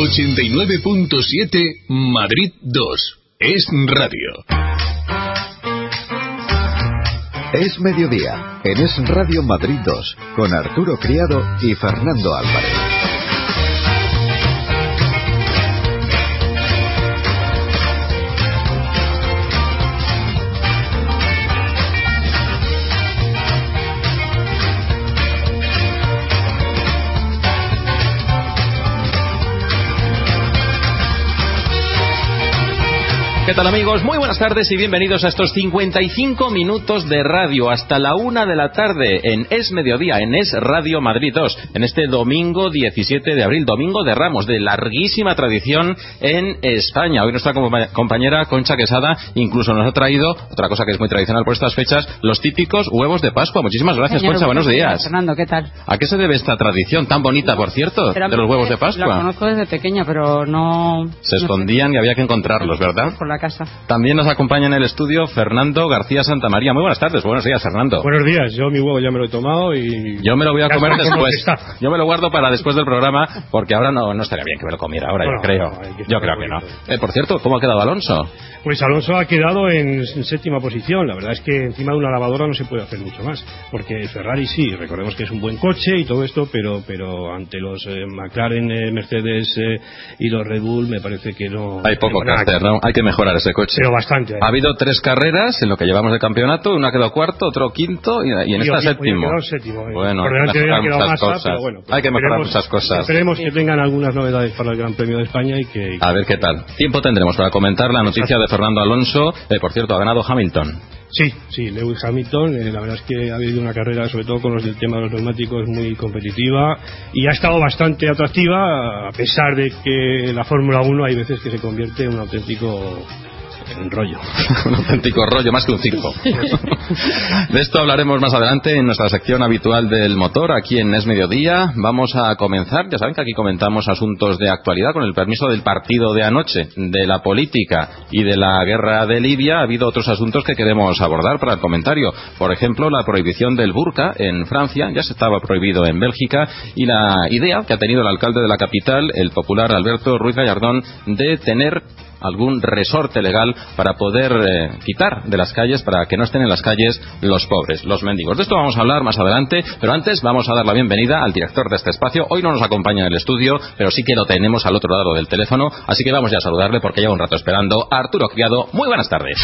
89.7 Madrid 2. Es radio. Es mediodía, en Es Radio Madrid 2, con Arturo Criado y Fernando Álvarez. ¿Qué tal amigos? Muy buenas tardes y bienvenidos a estos 55 minutos de radio hasta la una de la tarde en Es Mediodía, en Es Radio Madrid 2, en este domingo 17 de abril, domingo de Ramos, de larguísima tradición en España. Hoy nuestra compañera Concha Quesada incluso nos ha traído otra cosa que es muy tradicional por estas fechas, los típicos huevos de Pascua. Muchísimas gracias Señor, Concha, buenos días. Fernando, ¿qué tal? ¿A qué se debe esta tradición tan bonita, por cierto, de los huevos de La Pascua? conozco desde pequeña, pero no... Se escondían y había que encontrarlos, ¿verdad? Por la casa. También nos acompaña en el estudio Fernando García Santamaría. Muy buenas tardes, buenos días, Fernando. Buenos días, yo mi huevo ya me lo he tomado y... Yo me lo voy a Ya comer después. Yo me lo guardo para después del programa porque ahora no, no estaría bien que me lo comiera ahora, yo creo. no, yo creo que no. Eh, por cierto, ¿cómo ha quedado Alonso? Pues Alonso ha quedado en, en séptima posición. La verdad es que encima de una lavadora no se puede hacer mucho más. Porque Ferrari sí, recordemos que es un buen coche y todo esto, pero, pero ante los eh, McLaren, eh, Mercedes eh, y los Red Bull me parece que no... Hay poco que hacer, ¿no? Hay que mejorar ese coche. Pero bastante. Ha habido tres carreras en lo que llevamos de campeonato, uno ha quedado cuarto, otro quinto y, y en Y esta séptimo. séptimo, eh. Bueno, Por delante mejorar muchas cosas. pero bueno, Hay que mejorar muchas cosas. Esperemos que tengan algunas novedades para el Gran Premio de España y que... A ver qué tal. Tiempo tendremos para comentar la noticia de Fernando Alonso. Eh, por cierto, ha ganado Hamilton. Sí, sí, Lewis Hamilton, eh, la verdad es que ha habido una carrera, sobre todo con los del tema de los neumáticos, muy competitiva y ha estado bastante atractiva, a pesar de que la Fórmula 1 hay veces que se convierte en un auténtico en rollo. un auténtico rollo, más que un circo. De esto hablaremos más adelante en nuestra sección habitual del motor, aquí en Es Mediodía. Vamos a comenzar, ya saben que aquí comentamos asuntos de actualidad con el permiso del partido de anoche, de la política y de la guerra de Libia. Ha habido otros asuntos que queremos abordar para el comentario. Por ejemplo, la prohibición del burka en Francia, ya se estaba prohibido en Bélgica, y la idea que ha tenido el alcalde de la capital, el popular Alberto Ruiz Gallardón, de tener algún resorte legal para poder eh, quitar de las calles, para que no estén en las calles los pobres, los mendigos. De esto vamos a hablar más adelante, pero antes vamos a dar la bienvenida al director de este espacio. Hoy no nos acompaña en el estudio, pero sí que lo tenemos al otro lado del teléfono, así que vamos ya a saludarle porque lleva un rato esperando. Arturo Criado, muy buenas tardes.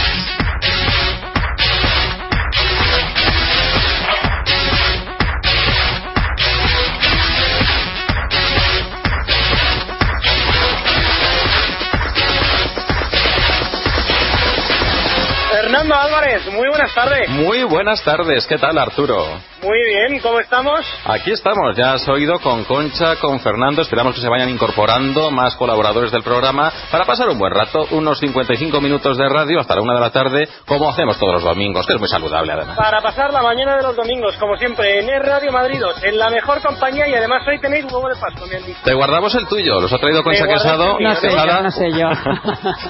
Buenas tardes. Muy buenas tardes, ¿qué tal Arturo? Muy bien, ¿cómo estamos? Aquí estamos, ya has oído con Concha, con Fernando, esperamos que se vayan incorporando más colaboradores del programa para pasar un buen rato, unos 55 minutos de radio hasta la una de la tarde, como hacemos todos los domingos, que es muy saludable además. Para pasar la mañana de los domingos, como siempre, en Es Radio Madrid 2, en la mejor compañía y además hoy tenéis huevo de Pascua, me han dicho. Te guardamos el tuyo, los ha traído Concha Quesado. el No sé yo, no sé yo.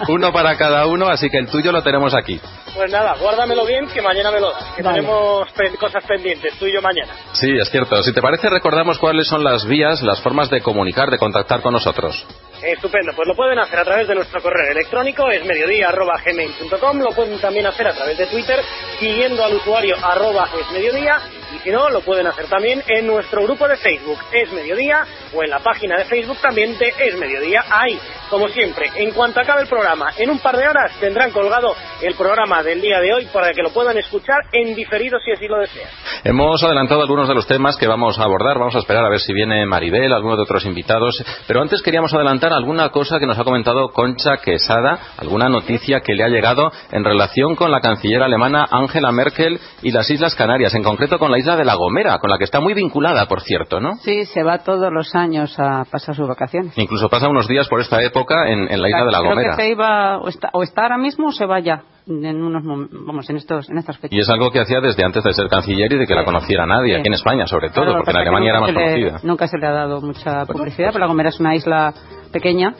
Uno para cada uno, así que el tuyo lo tenemos aquí. Pues nada, guárdamelo bien que mañana me lo das, que Vale. tenemos cosas pendientes, tú y yo mañana. Sí, es cierto. Si te parece, recordamos cuáles son las vías, las formas de comunicar, de contactar con nosotros. Estupendo, pues lo pueden hacer a través de nuestro correo electrónico, es mediodía.gmail.com, lo pueden también hacer a través de Twitter, siguiendo al usuario arroba es mediodía, y si no, lo pueden hacer también en nuestro grupo de Facebook, es mediodía, o en la página de Facebook también de es mediodía. Ahí, como siempre, en cuanto acabe el programa, en un par de horas tendrán colgado el programa del día de hoy para que lo puedan escuchar en diferido si así lo desean. Hemos adelantado algunos de los temas que vamos a abordar. Vamos a esperar a ver si viene Maribel, algunos de otros invitados. Pero antes queríamos adelantar alguna cosa que nos ha comentado Concha Quesada, alguna noticia que le ha llegado en relación con la canciller alemana Angela Merkel y las Islas Canarias, en concreto con la isla de La Gomera, con la que está muy vinculada, por cierto, ¿no? Sí, se va todos los años a pasar sus vacaciones. Incluso pasa unos días por esta época en, la isla de La Gomera. Creo que se iba, o está, o está ahora mismo o se va ya en unos vamos en estos en estas fechas y es algo que hacía desde antes de ser canciller y de que la conociera nadie aquí en España sobre todo porque en Alemania era más conocida nunca se le ha dado mucha publicidad pero La Gomera es una isla pequeña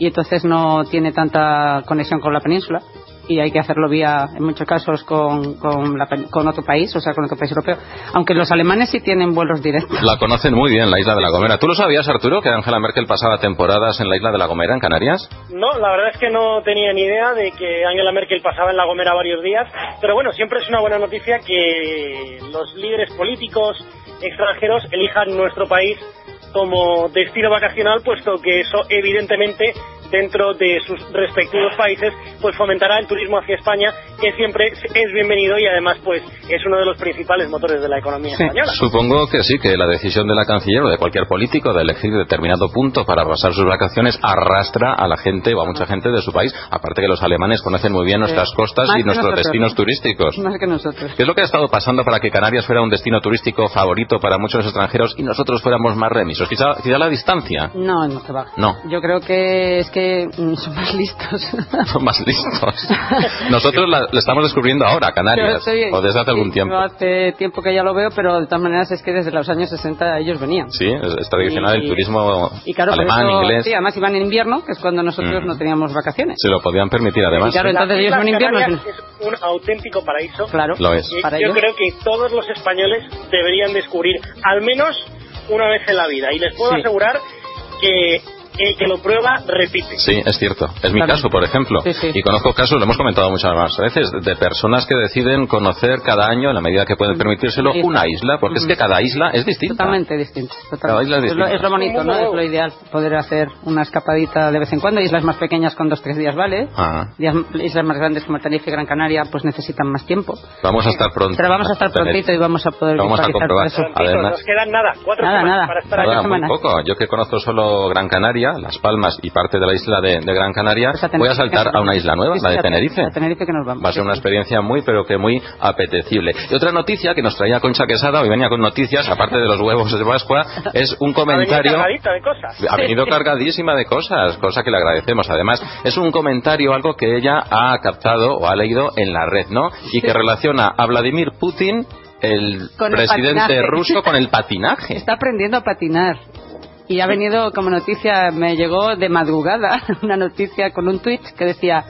y entonces no tiene tanta conexión con la península y hay que hacerlo vía, en muchos casos, con, con, con, otro país, o sea, con otro país europeo. Aunque los alemanes sí tienen vuelos directos. La conocen muy bien, la isla de La Gomera. ¿Tú lo sabías, Arturo, que Angela Merkel pasaba temporadas en la isla de La Gomera, en Canarias? No, la verdad es que no tenía ni idea de que Angela Merkel pasaba en La Gomera varios días. Pero bueno, siempre es una buena noticia que los líderes políticos extranjeros elijan nuestro país como destino vacacional, puesto que eso evidentemente dentro de sus respectivos países, pues fomentará el turismo hacia España, que siempre es bienvenido y además pues es uno de los principales motores de la economía española. Supongo que sí, que la decisión de la canciller o de cualquier político de elegir determinado punto para pasar sus vacaciones arrastra a la gente o a mucha gente de su país, aparte que los alemanes conocen muy bien nuestras costas y nuestros destinos turísticos. Más que nosotros. ¿Qué es lo que ha estado pasando para que Canarias fuera un destino turístico favorito para muchos extranjeros y nosotros fuéramos más remisos? Quizá, quizá la distancia. No, no se va. No. Yo creo que es que Mm, son más listos. son más listos. Nosotros la, estamos descubriendo ahora, Canarias, o desde hace algún tiempo. Hace tiempo que ya lo veo, pero de todas maneras es que desde los años 60 ellos venían. Sí, es, tradicional el turismo alemán, inglés. Sí, además iban en invierno, que es cuando nosotros mm. no teníamos vacaciones. Se lo podían permitir, además. claro, entonces ellos van en invierno. Es un auténtico paraíso. Claro, lo es. yo creo que todos los españoles deberían descubrir al menos una vez en la vida. Y les puedo asegurar que el que lo prueba repite. Sí, es cierto. Es mi caso, por ejemplo. Y conozco casos, lo hemos comentado muchas más veces, de personas que deciden conocer cada año, en la medida que pueden permitírselo, una isla, porque es que cada isla es distinta. Totalmente distinta. Cada isla es, distinta. Es, lo, bonito, ¿no? Es lo ideal, poder hacer una escapadita de vez en cuando. Islas más pequeñas con dos, tres días, ¿vale? Ah. Islas más grandes como Tenerife y Gran Canaria, pues necesitan más tiempo. Vamos a estar pronto. Pero vamos a estar prontito y vamos a poder vamos a comprobar. Además, nos quedan nada, cuatro nada, semanas nada. para estar allá. Muy poco. Yo que conozco solo Gran Canaria, Las Palmas y parte de la isla de, Gran Canaria, pues voy a saltar a una isla nueva, la de Tenerife. Va a ser una experiencia muy, pero que muy apetecible. Y otra noticia que nos traía Concha Quesada, hoy venía con noticias, aparte de los huevos de Pascua, es un comentario. Ha venido, de cosas. ha venido cargadísima de cosas, cosa que le agradecemos. Además, es un comentario, algo que ella ha captado o ha leído en la red, ¿no? Y que relaciona a Vladimir Putin el presidente ruso con el patinaje. Está aprendiendo a patinar. Y ha venido como noticia, me llegó de madrugada una noticia con un tweet que decía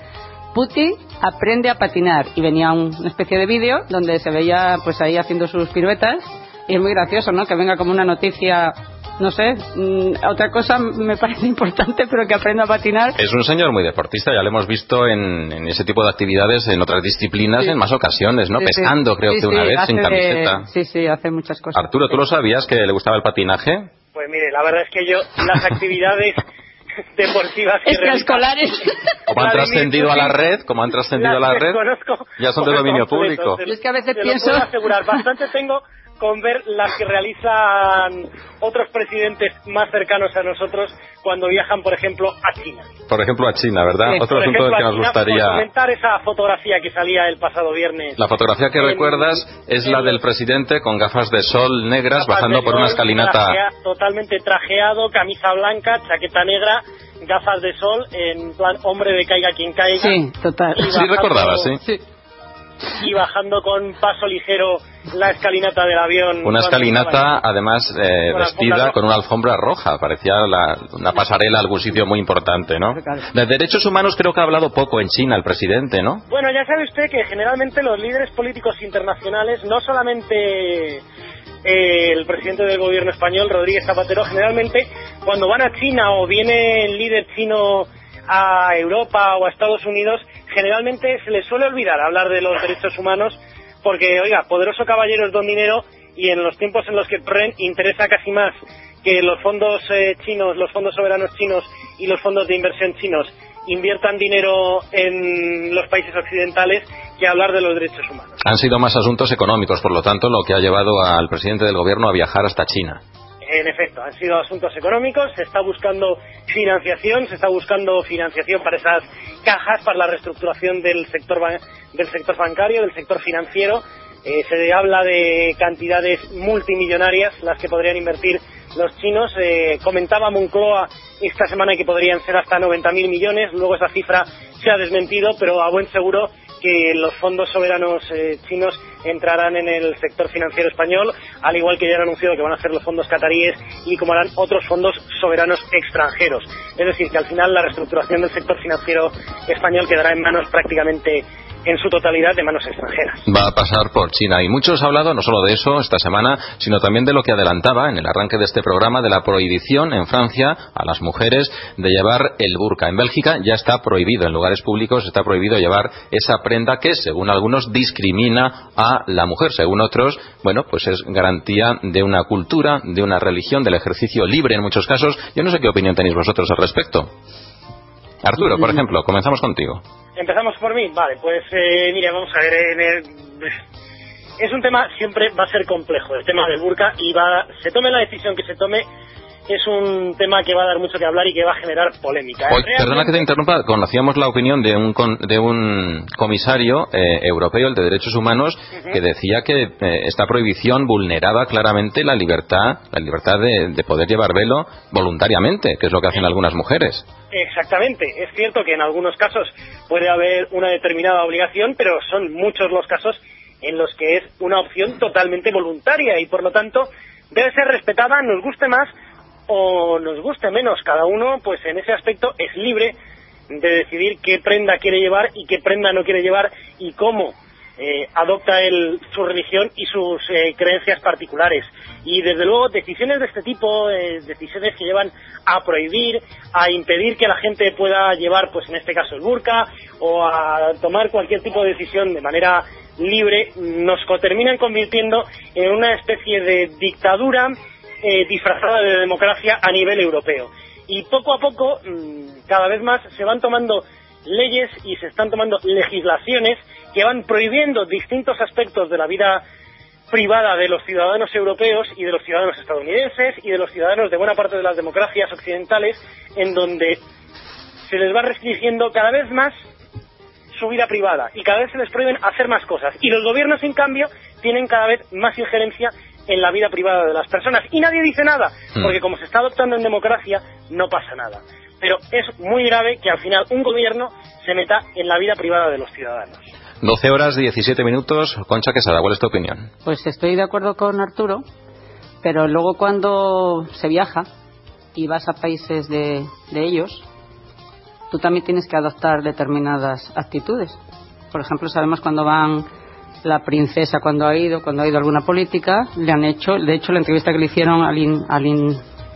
Putin aprende a patinar y venía una especie de vídeo donde se veía pues ahí haciendo sus piruetas y es muy gracioso, ¿no? Que venga como una noticia no sé, mm, otra cosa me parece importante, pero que aprenda a patinar. Es un señor muy deportista, ya lo hemos visto en, ese tipo de actividades en otras disciplinas en más ocasiones, ¿no? Pescando, creo que una vez, sin camiseta. Sí, sí, hace muchas cosas. Arturo, ¿tú lo sabías que le gustaba el patinaje? Pues mire, la verdad es que yo las actividades deportivas que extraescolares. Como han trascendido a la red como han trascendido a la red ya son de dominio público. es que a veces pienso asegurar bastante tengo con ver las que realizan otros presidentes más cercanos a nosotros cuando viajan, por ejemplo, a China. Por ejemplo, a China, ¿verdad? Otro asunto del que nos gustaría comentar esa fotografía que salía el pasado viernes. La fotografía que recuerdas es la del presidente con gafas de sol negras bajando por una escalinata. totalmente trajeado, camisa blanca, chaqueta negra, gafas de sol, en plan hombre de caiga quien caiga. Sí, total. Sí, recordaba, sí. sí y bajando con paso ligero la escalinata del avión. Una escalinata, además, eh, vestida con una alfombra roja. Parecía una pasarela a algún sitio muy importante, ¿no? De derechos humanos creo que ha hablado poco en China el presidente, ¿no? Bueno, ya sabe usted que generalmente los líderes políticos internacionales, no solamente eh, el presidente del gobierno español, Rodríguez Zapatero, generalmente cuando van a China o viene el líder chino a Europa o a Estados Unidos, generalmente se les suele olvidar hablar de los derechos humanos porque, oiga, poderoso caballero es don dinero y en los tiempos en los que PREN interesa casi más que los fondos eh, chinos, los fondos soberanos chinos y los fondos de inversión chinos inviertan dinero en los países occidentales que hablar de los derechos humanos. Han sido más asuntos económicos, por lo tanto, lo que ha llevado al presidente del gobierno a viajar hasta China. En efecto, han sido asuntos económicos, se está buscando financiación, se está buscando financiación para esas cajas, para la reestructuración del sector, del sector bancario, del sector financiero. Eh, se habla de cantidades multimillonarias las que podrían invertir los chinos. Eh, comentaba Moncloa esta semana que podrían ser hasta 90.000 millones, luego esa cifra se ha desmentido, pero a buen seguro que los fondos soberanos eh, chinos entrarán en el sector financiero español, al igual que ya han anunciado que van a hacer los fondos cataríes y como harán otros fondos soberanos extranjeros. Es decir, que al final la reestructuración del sector financiero español quedará en manos prácticamente en su totalidad de manos extranjeras. Va a pasar por China y muchos han hablado no solo de eso esta semana, sino también de lo que adelantaba en el arranque de este programa de la prohibición en Francia a las mujeres de llevar el burka. En Bélgica ya está prohibido, en lugares públicos está prohibido llevar esa prenda que, según algunos, discrimina a la mujer, según otros, bueno, pues es garantía de una cultura, de una religión, del ejercicio libre en muchos casos. Yo no sé qué opinión tenéis vosotros al respecto. Arturo, por ejemplo, comenzamos contigo. Empezamos por mí, vale, pues eh, mira, vamos a ver, es un tema, siempre va a ser complejo, el tema del burka, y va, se tome la decisión que se tome, es un tema que va a dar mucho que hablar y que va a generar polémica. ¿eh? perdona que te interrumpa, conocíamos la opinión de un, de un comisario eh, europeo, el de Derechos Humanos, que decía que esta prohibición vulneraba claramente la libertad, la libertad de, de, poder llevar velo voluntariamente, que es lo que hacen algunas mujeres. Exactamente. Es cierto que en algunos casos puede haber una determinada obligación, pero son muchos los casos en los que es una opción totalmente voluntaria y por lo tanto debe ser respetada, nos guste más o nos guste menos. Cada uno, pues en ese aspecto, es libre de decidir qué prenda quiere llevar y qué prenda no quiere llevar y cómo eh, adopta él su religión y sus eh, creencias particulares. Y desde luego decisiones de este tipo, eh, decisiones que llevan a prohibir, a impedir que la gente pueda llevar, pues en este caso el burka, o a tomar cualquier tipo de decisión de manera libre, nos terminan convirtiendo en una especie de dictadura disfrazada de democracia a nivel europeo. Y poco a poco, mm, cada vez más, se van tomando leyes y se están tomando legislaciones que van prohibiendo distintos aspectos de la vida privada de los ciudadanos europeos y de los ciudadanos estadounidenses y de los ciudadanos de buena parte de las democracias occidentales, en donde se les va restringiendo cada vez más su vida privada y cada vez se les prohíben hacer más cosas. Y los gobiernos, en cambio, tienen cada vez más injerencia en la vida privada de las personas. Y nadie dice nada, hmm. porque como se está adoptando en democracia, no pasa nada. Pero es muy grave que al final un gobierno se meta en la vida privada de los ciudadanos. 12 horas 17 minutos. Concha Quesada, ¿cuál es tu opinión? Pues estoy de acuerdo con Arturo, pero luego cuando se viaja y vas a países de, ellos, tú también tienes que adoptar determinadas actitudes. Por ejemplo, sabemos cuando van la princesa cuando ha ido, cuando ha ido a alguna política, le han hecho, de hecho la entrevista que le hicieron a Lin,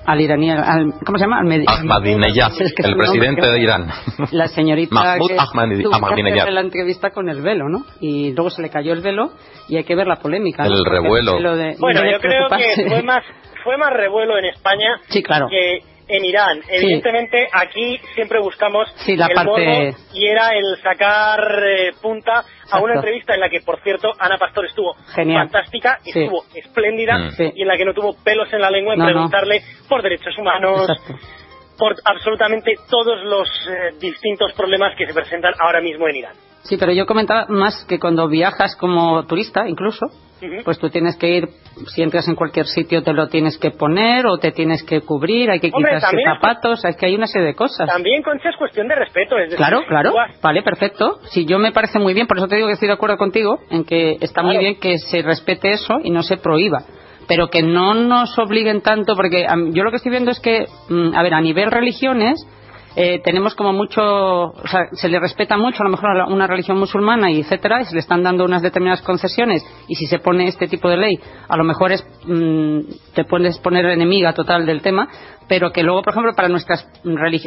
al iraní, al, ¿cómo se llama? Ahmadinejad, el presidente de Irán. La señorita Mahmoud que la entrevista con el velo, ¿no? Y luego se le cayó el velo y hay que ver la polémica. El revuelo. bueno, yo creo que fue más, fue más revuelo en España sí, claro. que en Irán. Evidentemente, aquí siempre buscamos la el parte... y era el sacar eh, punta a una entrevista en la que, por cierto, Ana Pastor estuvo fantástica, estuvo espléndida mm. y en la que no tuvo pelos en la lengua en preguntarle por derechos humanos, por absolutamente todos los eh, distintos problemas que se presentan ahora mismo en Irán. Sí, pero yo comentaba más que cuando viajas como turista, incluso, pues tú tienes que ir, si entras en cualquier sitio te lo tienes que poner o te tienes que cubrir, hay que quitarse zapatos, es que hay una serie de cosas. También, Concha, es cuestión de respeto. Es claro, claro, vale, perfecto. Si yo me parece muy bien, por eso te digo que estoy de acuerdo contigo en que está muy bien que se respete eso y no se prohíba pero que no nos obliguen tanto, porque yo lo que estoy viendo es que, mm, a ver, a nivel religiones, eh, tenemos como mucho, o sea, se le respeta mucho a lo mejor a una religión musulmana y etcétera, y se le están dando unas determinadas concesiones, y si se pone este tipo de ley, a lo mejor es, mm, te puedes poner enemiga total del tema, pero que luego, por ejemplo, para nuestras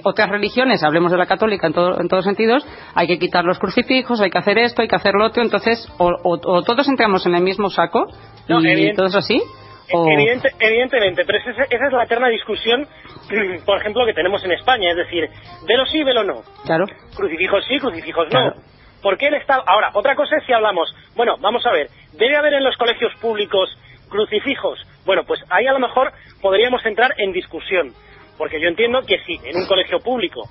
otras religiones, hablemos de la católica en, todo, en todos sentidos, hay que quitar los crucifijos, hay que hacer esto, hay que hacer lo otro, entonces, o, todos entramos en el mismo saco, y, y todo eso así, o... Evidente- evidentemente, pero esa, esa es la eterna discusión, por ejemplo, que tenemos en España, es decir, velo sí, velo no. Claro. Crucifijos sí, crucifijos Claro. no. ¿Por qué el Estado? Ahora, otra cosa es si hablamos, bueno, vamos a ver, ¿debe haber en los colegios públicos crucifijos? Bueno, pues ahí a lo mejor podríamos entrar en discusión, porque yo entiendo que si en un colegio público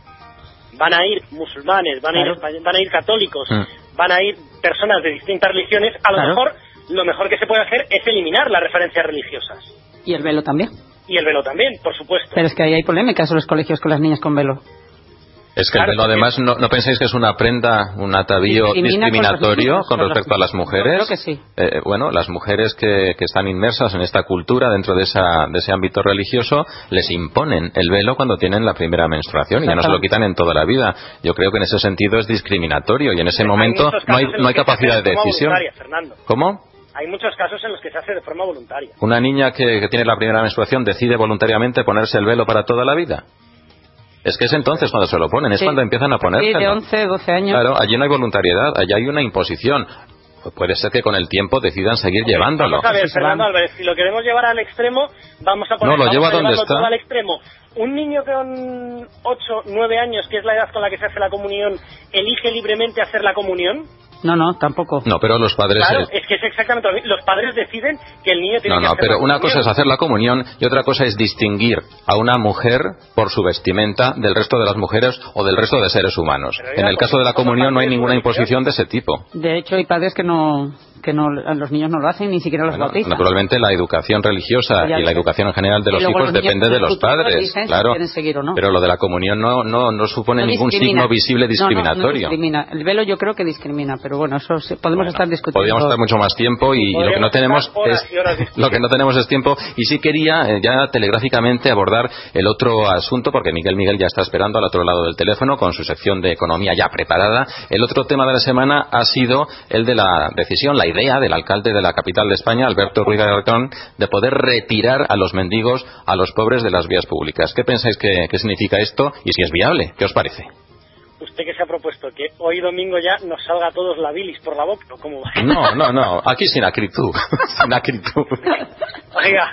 van a ir musulmanes, van a, ir, Claro. van a ir católicos, Mm. van a ir personas de distintas religiones, a lo Claro. mejor lo mejor que se puede hacer es eliminar las referencias religiosas. Y el velo también. Y el velo también, por supuesto. Pero es que ahí hay polémicas en los colegios con las niñas con velo. Es que el velo, además, no, ¿no pensáis que es una prenda, un atavío con discriminatorio niños, con respecto a las mujeres? Creo que sí. Eh, bueno, las mujeres que, que están inmersas en esta cultura, dentro de, esa, de ese ámbito religioso, les imponen el velo cuando tienen la primera menstruación y ya no se lo quitan en toda la vida. Yo creo que en ese sentido es discriminatorio y en ese momento no hay, no hay capacidad de decisión. ¿Cómo? Hay muchos casos en los que se hace de forma voluntaria. ¿Una niña que, que tiene la primera menstruación decide voluntariamente ponerse el velo para toda la vida? Es que es entonces cuando se lo ponen, es Sí. cuando empiezan a Sí, ponérselo. de 11, 12 años. Claro, allí no hay voluntariedad, allí hay una imposición. Puede ser que con el tiempo decidan seguir llevándolo. Vamos a ver, Sí, Fernando. Álvarez, si lo queremos llevar al extremo, vamos a poner No, lo lleva a donde está. todo al extremo. Un niño con 8, 9 años, que es la edad con la que se hace la comunión, elige libremente hacer la comunión. No, no, tampoco. No, pero los padres... Claro, eh, es que es exactamente lo mismo. Los padres deciden que el niño tiene No, que no, hacer pero la una comunión. cosa es hacer la comunión y otra cosa es distinguir a una mujer por su vestimenta del resto de las mujeres o del resto de seres humanos. Pero En el caso de la comunión no hay ninguna imposición de ese tipo. De hecho, hay padres que no, que no, a los niños no lo hacen, ni siquiera los Bueno, bautizan. naturalmente la educación religiosa y la educación en general de los hijos los depende en de los futuro si claro. quieren seguir o no. Pero lo de la comunión no no no supone No ningún signo visible No, no, no discriminatorio. discrimina. El velo yo creo que discrimina, pero bueno, eso podemos Bueno, estar discutiendo. Podríamos estar mucho más tiempo y, y lo que no tenemos horas es y horas discutiendo. lo que no tenemos es tiempo y sí quería eh, ya telegráficamente abordar el otro asunto porque Miguel Miguel ya está esperando al otro lado del teléfono con su sección de economía ya preparada. El otro tema de la semana ha sido el de la decisión, la idea del alcalde de la capital de España, Alberto Ruiz Gallardón, de poder retirar a los mendigos, a los pobres de las vías públicas. ¿Qué pensáis que, significa esto y si es viable? ¿Qué os parece? ¿Usted que se ha propuesto? ¿Que hoy domingo ya nos salga a todos la bilis por la boca? ¿O cómo va? No, no, no. Aquí sin acritud. sin acritud. Oiga,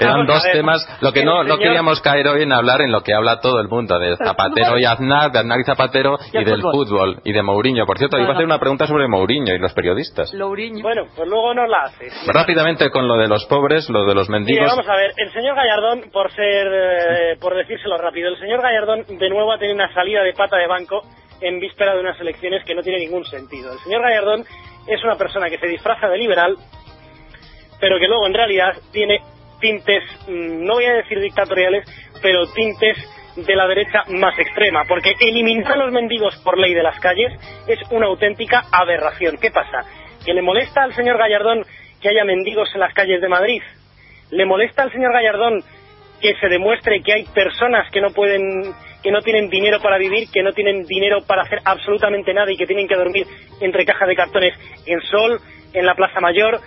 Eran dos temas. Lo que El no, no queríamos caer hoy en hablar en lo que habla todo el mundo, de Zapatero y Aznar, de Aznar y Zapatero, Y y el del fútbol. fútbol, y de Mourinho. Por cierto, No, iba a hacer no. una pregunta sobre Mourinho y los periodistas. Louriño. Bueno, pues luego nos la hace. Rápidamente con lo de los pobres, lo de los mendigos. vamos a ver, el señor Gallardón, por ser, eh, por decírselo rápido, el señor Gallardón de nuevo ha tenido una salida de pata de banco en víspera de unas elecciones que no tiene ningún sentido. El señor Gallardón es una persona que se disfraza de liberal, pero que luego en realidad tiene tintes, mm, no voy a decir dictatoriales, pero tintes de la derecha más extrema, porque eliminar a los mendigos por ley de las calles es una auténtica aberración. ¿Qué pasa? ¿Que le molesta al señor Gallardón que haya mendigos en las calles de Madrid? ¿Le molesta al señor Gallardón que se demuestre que hay personas que no pueden, que no tienen dinero para vivir, que no tienen dinero para hacer absolutamente nada y que tienen que dormir entre cajas de cartones en Sol, en la Plaza Mayor,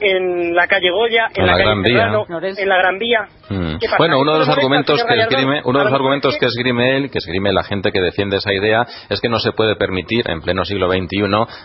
en la calle Goya, en, En la calle Gran Vía. Serrano, en la Gran Vía? Mm. Bueno, uno de ¿Esto los argumentos que esgrime, uno de los argumentos que esgrime él, que esgrime la gente que defiende esa idea, es que no se puede permitir en pleno siglo XXI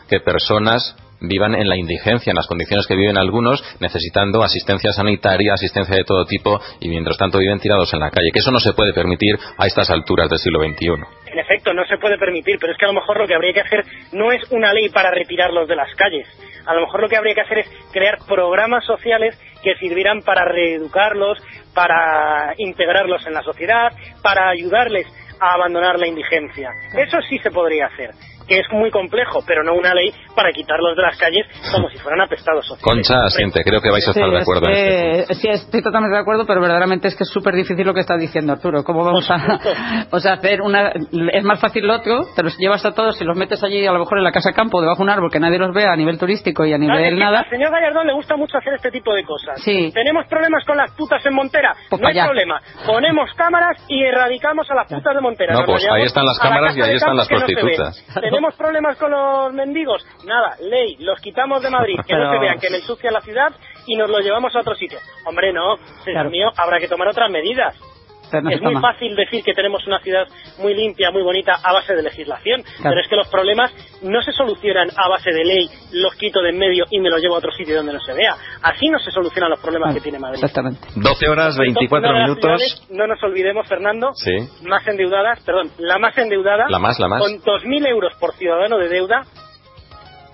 que personas vivan en la indigencia, en las condiciones que viven algunos, necesitando asistencia sanitaria, asistencia de todo tipo, y mientras tanto viven tirados en la calle. Que eso no se puede permitir a estas alturas del siglo XXI. En efecto, no se puede permitir, pero es que a lo mejor lo que habría que hacer no es una ley para retirarlos de las calles. A lo mejor lo que habría que hacer es crear programas sociales que sirvieran para reeducarlos, para integrarlos en la sociedad, para ayudarles a abandonar la indigencia. Eso sí se podría hacer, que es muy complejo, pero no una ley para quitarlos de las calles como si fueran apestados sociales. Concha asiente, creo que vais a estar de es acuerdo en este que- sí, estoy totalmente de acuerdo, pero verdaderamente es que es súper difícil lo que está diciendo Arturo. ¿Cómo vamos a, o sea, hacer una... Es más fácil lo otro, te los llevas a todos y los metes allí a lo mejor en la casa campo, debajo de un árbol, que nadie los vea a nivel turístico y a Claro, nivel que nada. Al señor Gallardón le gusta mucho hacer este tipo de cosas. Sí. Tenemos problemas con las putas en Montera. Pues no hay allá. problema. Ponemos cámaras y erradicamos a las putas de Montera. No, pues ahí están las a la cámaras y ahí están las que no prostitutas. Tenemos problemas con los mendigos. Nada, ley. Los quitamos de Madrid, que no se vean, que me ensucia la ciudad y nos lo llevamos a otro sitio. Hombre, no. Señor Claro. mío, habrá que tomar otras medidas. No es muy toma. fácil decir que tenemos una ciudad muy limpia, muy bonita, a base de legislación, pero es que los problemas no se solucionan a base de ley, los quito de en medio y me los llevo a otro sitio donde no se vea. Así no se solucionan los problemas que tiene Madrid. Exactamente. 12 horas, 24 Una de las minutos. ciudades, no nos olvidemos, Fernando, Sí. más endeudadas, perdón, la más endeudada, La más, la más. con 2.000 euros por ciudadano de deuda.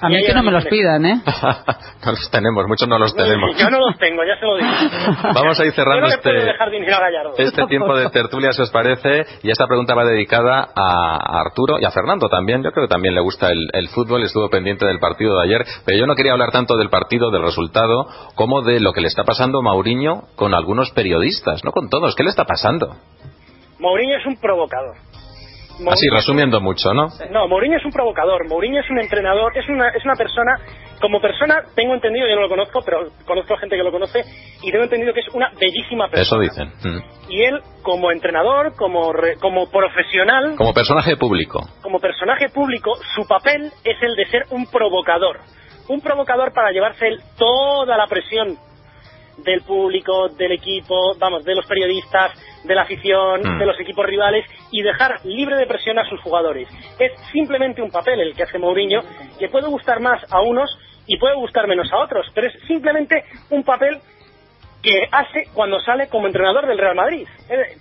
A mí que no me los pidan, ¿eh? no los tenemos, muchos no los tenemos. Yo no los tengo, ya se lo digo. Vamos a ir cerrando no este, este tiempo de tertulia, si os parece. Y esta pregunta va dedicada a a Arturo y a Fernando también. Yo creo que también le gusta el, el fútbol, estuvo pendiente del partido de ayer. Pero yo no quería hablar tanto del partido, del resultado, como de lo que le está pasando a Mauriño con algunos periodistas, no con todos. ¿Qué le está pasando? Mourinho es un provocador. Así, resumiendo mucho, ¿no? No, Mourinho es un provocador, Mourinho es un entrenador, es una, es una persona, como persona, tengo entendido, yo no lo conozco, pero conozco a gente que lo conoce, y tengo entendido que es una bellísima Eso persona. dicen. Mm. Y él, como entrenador, como, re- como profesional, Como personaje público. como personaje público, su papel es el de ser un provocador. Un provocador para llevarse él toda la presión del público, del equipo, vamos, de los periodistas, de la afición, Mm. de los equipos rivales y dejar libre de presión a sus jugadores. Es simplemente un papel el que hace Mourinho que puede gustar más a unos y puede gustar menos a otros, pero es simplemente un papel que hace cuando sale como entrenador del Real Madrid. Eh,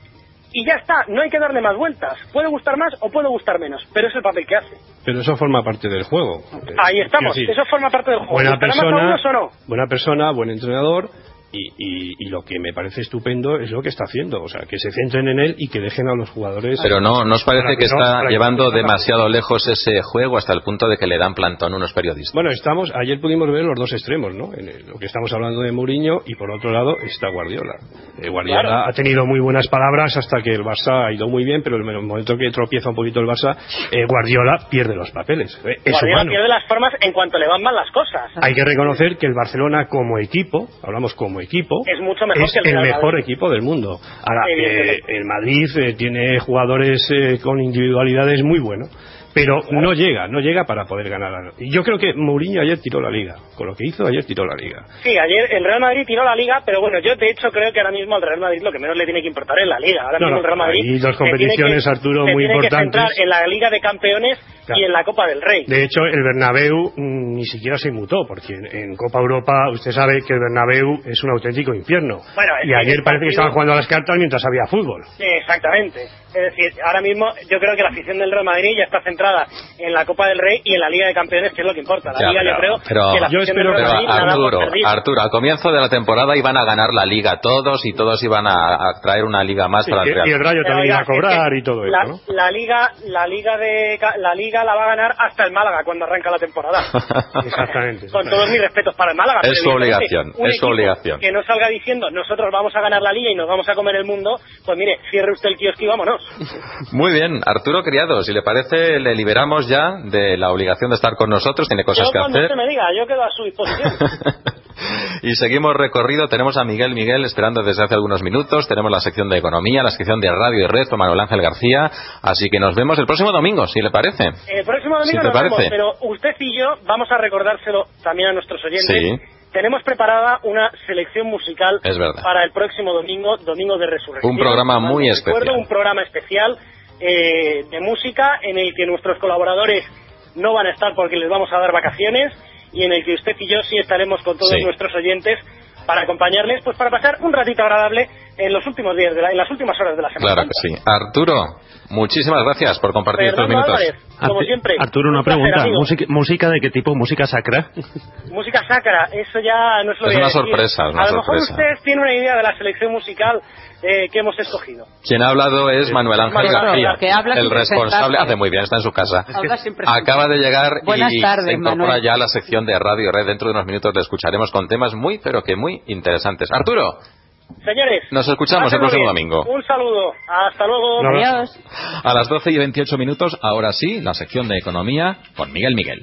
Y ya está, no hay que darle más vueltas. Puede gustar más o puede gustar menos, pero es el papel que hace. Pero eso forma parte del juego. Ahí estamos, eso forma parte del juego. buena ¿Gustará más a persona, unos o no? buena persona, buen entrenador y, y- y lo que me parece estupendo es lo que está haciendo, o sea, que se centren en él y que dejen a los jugadores. Pero no, ¿nos parece que está llevando demasiado lejos ese juego hasta el punto de que le dan plantón unos periodistas? Bueno, estamos, ayer pudimos ver los dos extremos, ¿no? En el- lo que estamos hablando de Mourinho y por otro lado está Guardiola. Eh, Guardiola Claro. ha tenido muy buenas palabras hasta que el Barça ha ido muy bien, pero en el momento que tropieza un poquito el Barça, eh, Guardiola pierde los papeles. Eh, es Guardiola humano. pierde las formas en cuanto le van mal las cosas. Hay que reconocer que el Barcelona como equipo, hablamos como equipo, Es mucho mejor es que el mejor equipo del mundo. Ahora, eh, el Madrid eh, tiene jugadores eh, con individualidades muy buenos, pero no llega, no llega para poder ganar. Y yo creo que Mourinho ayer tiró la liga. Con lo que hizo ayer tiró la liga. Sí, ayer el Real Madrid tiró la liga, pero bueno, yo de hecho creo que ahora mismo al Real Madrid lo que menos le tiene que importar es la liga. Ahora No, mismo el Real Madrid hay dos competiciones, que- Arturo, muy tiene que importantes. centrar en la Liga de Campeones Claro. y en la Copa del Rey. De hecho, el Bernabéu mm, ni siquiera se inmutó, porque en, en Copa Europa usted sabe que el Bernabéu es un auténtico infierno. Bueno, y ayer parece que estaban jugando a las cartas mientras había fútbol. Sí, exactamente. Es decir, ahora mismo yo creo que la afición del Real Madrid ya está centrada en la Copa del Rey y en la Liga de Campeones, que es lo que importa. La Ya, Liga pero- yo creo pero- que la Yo espero- del Real Pero Madrid Arturo. Arturo, al comienzo de la temporada iban a ganar la liga todos y todos iban a, a traer una liga más Sí, para el Real. y el Rayo Pero, también iba a cobrar es que y todo la, eso, ¿no? la liga, la liga de la liga la va a ganar hasta el Málaga cuando arranca la temporada. Exactamente. Con todos mis respetos para el Málaga. Es su obligación, es su obligación. Que no salga diciendo nosotros vamos a ganar la liga y nos vamos a comer el mundo, pues mire, cierre usted el kiosco y vámonos. Muy bien, Arturo Criado, si le parece, le liberamos ya de la obligación de estar con nosotros, tiene cosas yo que hacer. usted me diga, yo quedo a su disposición. y seguimos recorrido. Tenemos a Miguel Miguel esperando desde hace algunos minutos. Tenemos la sección de economía, la sección de radio y red con Manuel Ángel García. Así que nos vemos el próximo domingo, si le parece. El próximo domingo Si nos vemos, parece. pero usted y yo vamos a recordárselo también a nuestros oyentes. Sí. Tenemos preparada una selección musical para el próximo domingo, domingo de resurrección. Un programa muy Recuerdo especial. un programa especial eh, de música en el que nuestros colaboradores no van a estar porque les vamos a dar vacaciones y en el que usted y yo sí estaremos con todos Sí. nuestros oyentes para acompañarles, pues para pasar un ratito agradable en los últimos días, de la- en las últimas horas de la semana. Claro que sí. Arturo, muchísimas gracias por compartir estos minutos. Álvarez, como siempre. Arturo, una un placer, pregunta. ¿Música, ¿Música de qué tipo? ¿Música sacra? Música sacra, eso ya no es lo Es una decir. sorpresa, es una A lo mejor sorpresa. usted tiene una idea de la selección musical eh, que hemos escogido. Quien ha hablado es Manuel Ángel García, que habla el responsable. Hace muy bien, está en su casa. Acaba de llegar Buenas y tardes, se incorpora Manuel. ya a la sección de Radio Red. Dentro de unos minutos le escucharemos con temas muy, pero que muy interesantes. Arturo, Señores, Nos escuchamos el próximo bien. domingo. Un saludo, hasta luego. Adiós. a las 12 y 28 minutos, ahora sí, la sección de economía con Miguel Miguel.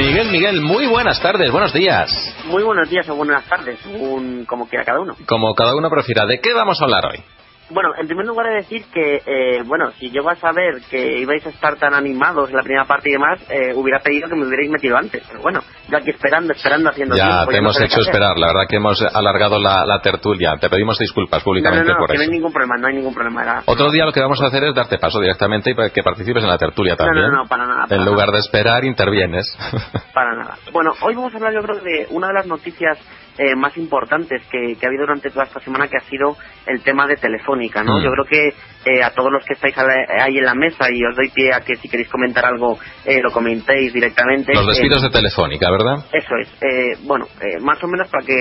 Miguel, Miguel, muy buenas tardes, buenos días. Muy buenos días o buenas tardes, según como quiera cada uno. Como cada uno prefiera, ¿de qué vamos a hablar hoy? Bueno, en primer lugar he de decir que, eh, bueno, si yo a saber que ibais a estar tan animados en la primera parte y demás, eh, hubiera pedido que me hubierais metido antes. Pero bueno, yo aquí esperando, esperando, haciendo Ya, tiempo, te no hemos hecho esperar. La verdad que hemos alargado la, la tertulia. Te pedimos disculpas No, no, públicamente no, por que no eso. hay ningún problema, no hay ningún problema. Era... Otro día lo que vamos a hacer es darte paso directamente y que participes en la tertulia No, no, también. no, para nada, para en lugar de esperar, intervienes. Para nada. Bueno, hoy vamos a hablar yo creo de una de las noticias eh, más importantes que, que ha habido durante toda esta semana, que ha sido el tema de Telefónica, ¿no? Mm. Yo creo que eh, a todos los que estáis ahí en la mesa, y os doy pie a que si queréis comentar algo, eh, lo comentéis directamente. Los despidos Eh, de Telefónica, ¿verdad? Eso es. Eh, bueno, eh, más o menos para que,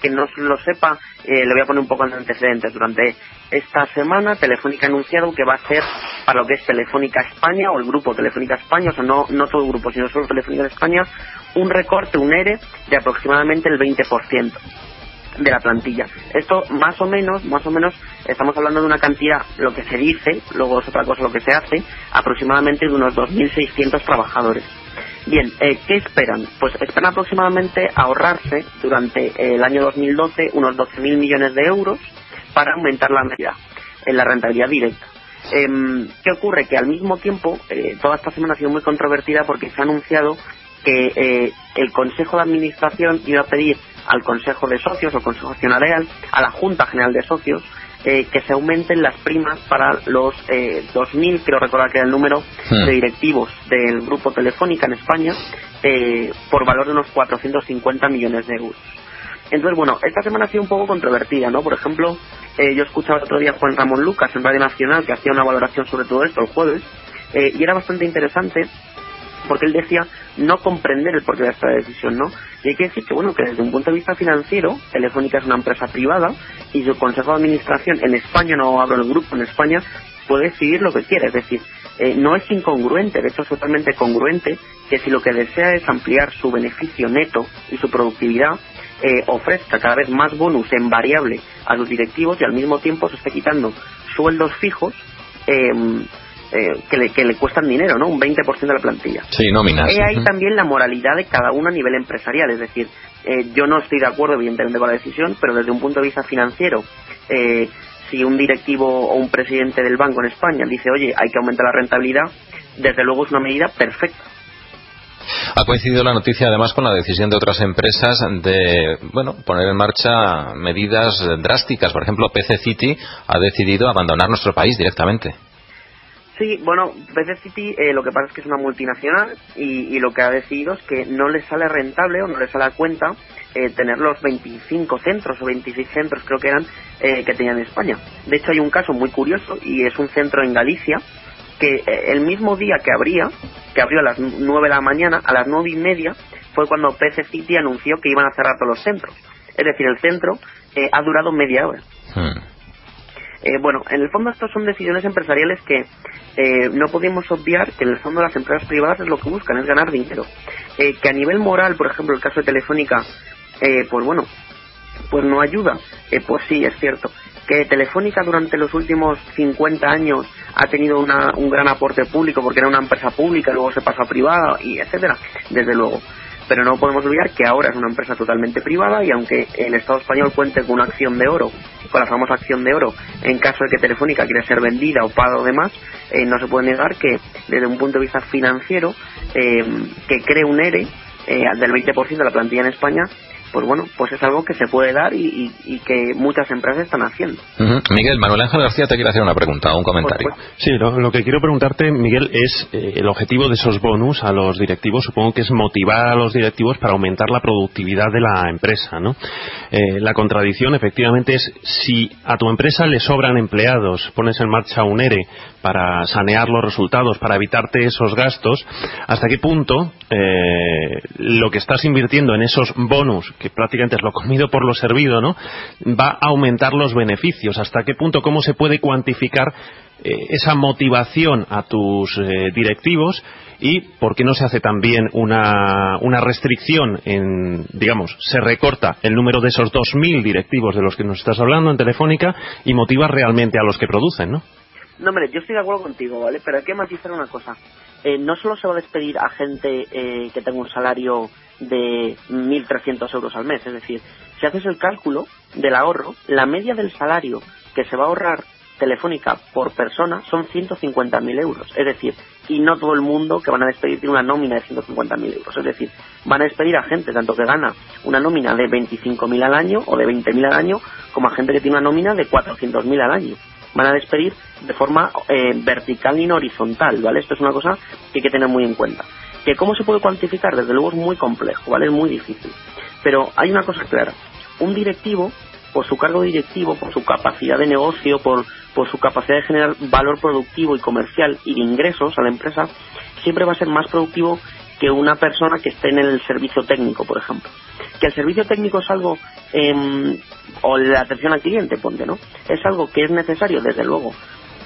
que no lo sepa, eh, le voy a poner un poco de antecedentes. Durante esta semana, Telefónica ha anunciado que va a ser para lo que es Telefónica España o el grupo Telefónica España, o sea, no, no todo el grupo, sino solo Telefónica España, un recorte, un ERE de aproximadamente el 20% de la plantilla. Esto más o menos, más o menos, estamos hablando de una cantidad, lo que se dice, luego es otra cosa lo que se hace, aproximadamente de unos 2.600 trabajadores. Bien, eh, ¿qué esperan? Pues esperan aproximadamente ahorrarse durante el año 2012 unos 12.000 millones de euros para aumentar la rentabilidad, en la rentabilidad directa. Em, ¿Qué ocurre? Que al mismo tiempo, eh, toda esta semana ha sido muy controvertida porque se ha anunciado que eh, el Consejo de Administración iba a pedir al Consejo de Socios o Consejo Accionarial, a la Junta General de Socios, eh, que se aumenten las primas para los eh, 2.000, creo recordar que era el número, Hmm. de directivos del Grupo Telefónica en España, eh, por valor de unos 450 millones de euros. Entonces, bueno, esta semana ha sido un poco controvertida, ¿no? Por ejemplo, eh, yo escuchaba el otro día a Juan Ramón Lucas en Radio Nacional que hacía una valoración sobre todo esto el jueves, eh, y era bastante interesante porque él decía no comprender el porqué de esta decisión, ¿no? Y hay que decir que, bueno, que desde un punto de vista financiero, Telefónica es una empresa privada y su consejo de administración en España, no hablo del grupo, en España, puede decidir lo que quiere. Es decir, eh, no es incongruente, de hecho es totalmente congruente que si lo que desea es ampliar su beneficio neto y su productividad, eh, ofrezca cada vez más bonus en variable a sus directivos y al mismo tiempo se esté quitando sueldos fijos eh, eh, que, le, que le cuestan dinero, ¿no? Un 20% de la plantilla. Sí, nóminas. He ahí Ujú. también la moralidad de cada uno a nivel empresarial. Es decir, eh, yo no estoy de acuerdo, evidentemente, con la decisión, pero desde un punto de vista financiero, eh, si un directivo o un presidente del banco en España dice, oye, hay que aumentar la rentabilidad, desde luego es una medida perfecta. Ha coincidido la noticia además con la decisión de otras empresas de, bueno, poner en marcha medidas drásticas. Por ejemplo, PC City ha decidido abandonar nuestro país directamente. Sí, bueno, BC City eh, lo que pasa es que es una multinacional y, y lo que ha decidido es que no le sale rentable o no le sale a cuenta eh, tener los 25 centros o 26 centros creo que eran eh, que tenían en España. De hecho hay un caso muy curioso y es un centro en Galicia que eh, el mismo día que abría, que abrió a las 9 de la mañana, a las 9 y media fue cuando PC City anunció que iban a cerrar todos los centros. Es decir, el centro eh, ha durado media hora. Hmm. Eh, bueno, en el fondo estas son decisiones empresariales que eh, no podemos obviar que en el fondo las empresas privadas es lo que buscan, es ganar dinero. Eh, que a nivel moral, por ejemplo, el caso de Telefónica, eh, pues bueno, pues no ayuda. Pues sí, es cierto. Que Telefónica durante los últimos 50 años ha tenido una- un gran aporte público porque era una empresa pública, luego se pasó a privada y etcétera, desde luego. Pero no podemos olvidar que ahora es una empresa totalmente privada y aunque el Estado español cuente con una acción de oro, con la famosa acción de oro, en caso de que Telefónica quiera ser vendida o paga o demás, eh, no se puede negar que desde un punto de vista financiero, eh, que cree un ERE eh, del 20% de la plantilla en España, pues bueno, pues es algo que se puede dar y, y- y que muchas empresas están haciendo. Miguel, Manuel Ángel García te quiere hacer una pregunta o un comentario. Sí, lo, lo que quiero preguntarte, Miguel, es eh, el objetivo de esos bonus a los directivos. Supongo que es motivar a los directivos para aumentar la productividad de la empresa, ¿no? Eh, la contradicción, efectivamente, es si a tu empresa le sobran empleados, pones en marcha un ERE para sanear los resultados, para evitarte esos gastos, ¿hasta qué punto eh, lo que estás invirtiendo en esos bonus, que prácticamente es lo comido por lo servido, ¿no? Va a aumentar los beneficios. ¿Hasta qué punto, cómo se puede cuantificar eh, esa motivación a tus eh, directivos y por qué no se hace también una, una restricción en, digamos, se recorta el número de esos 2.000 directivos de los que nos estás hablando en Telefónica y motiva realmente a los que producen, ¿no? No, hombre, yo estoy de acuerdo contigo, ¿vale? Pero hay que matizar una cosa. Eh, no solo se va a despedir a gente eh, que tenga un salario de 1.300 euros al mes. Es decir, si haces el cálculo del ahorro, la media del salario que se va a ahorrar Telefónica por persona son 150.000 euros. Es decir, y no todo el mundo que van a despedir tiene una nómina de 150.000 euros. Es decir, van a despedir a gente tanto que gana una nómina de 25.000 al año o de 20.000 al año, como a gente que tiene una nómina de 400.000 al año. Van a despedir de forma eh, vertical y no horizontal, ¿vale? Esto es una cosa que hay que tener muy en cuenta. ¿Que ¿Cómo se puede cuantificar? Desde luego es muy complejo, ¿vale? Es muy difícil. Pero hay una cosa clara. Un directivo por su cargo directivo, por su capacidad de negocio, por, por su capacidad de generar valor productivo y comercial y de ingresos a la empresa, siempre va a ser más productivo que una persona que esté en el servicio técnico, por ejemplo. Que el servicio técnico es algo, eh, o la atención al cliente, ponte, ¿no? Es algo que es necesario, desde luego,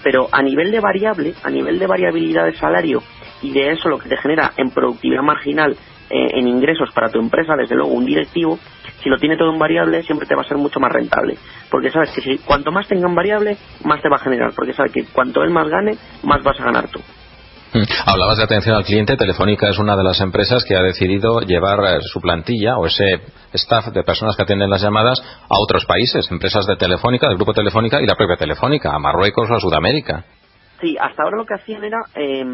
pero a nivel de variable, a nivel de variabilidad de salario y de eso lo que te genera en productividad marginal eh, en ingresos para tu empresa, desde luego un directivo, si lo tiene todo en variable, siempre te va a ser mucho más rentable. Porque sabes que si cuanto más tengan variable, más te va a generar. Porque sabes que cuanto él más gane, más vas a ganar tú. Mm. Hablabas de atención al cliente. Telefónica es una de las empresas que ha decidido llevar eh, su plantilla o ese staff de personas que atienden las llamadas a otros países, empresas de Telefónica, del grupo Telefónica y la propia Telefónica, a Marruecos o a Sudamérica. Sí, hasta ahora lo que hacían era eh,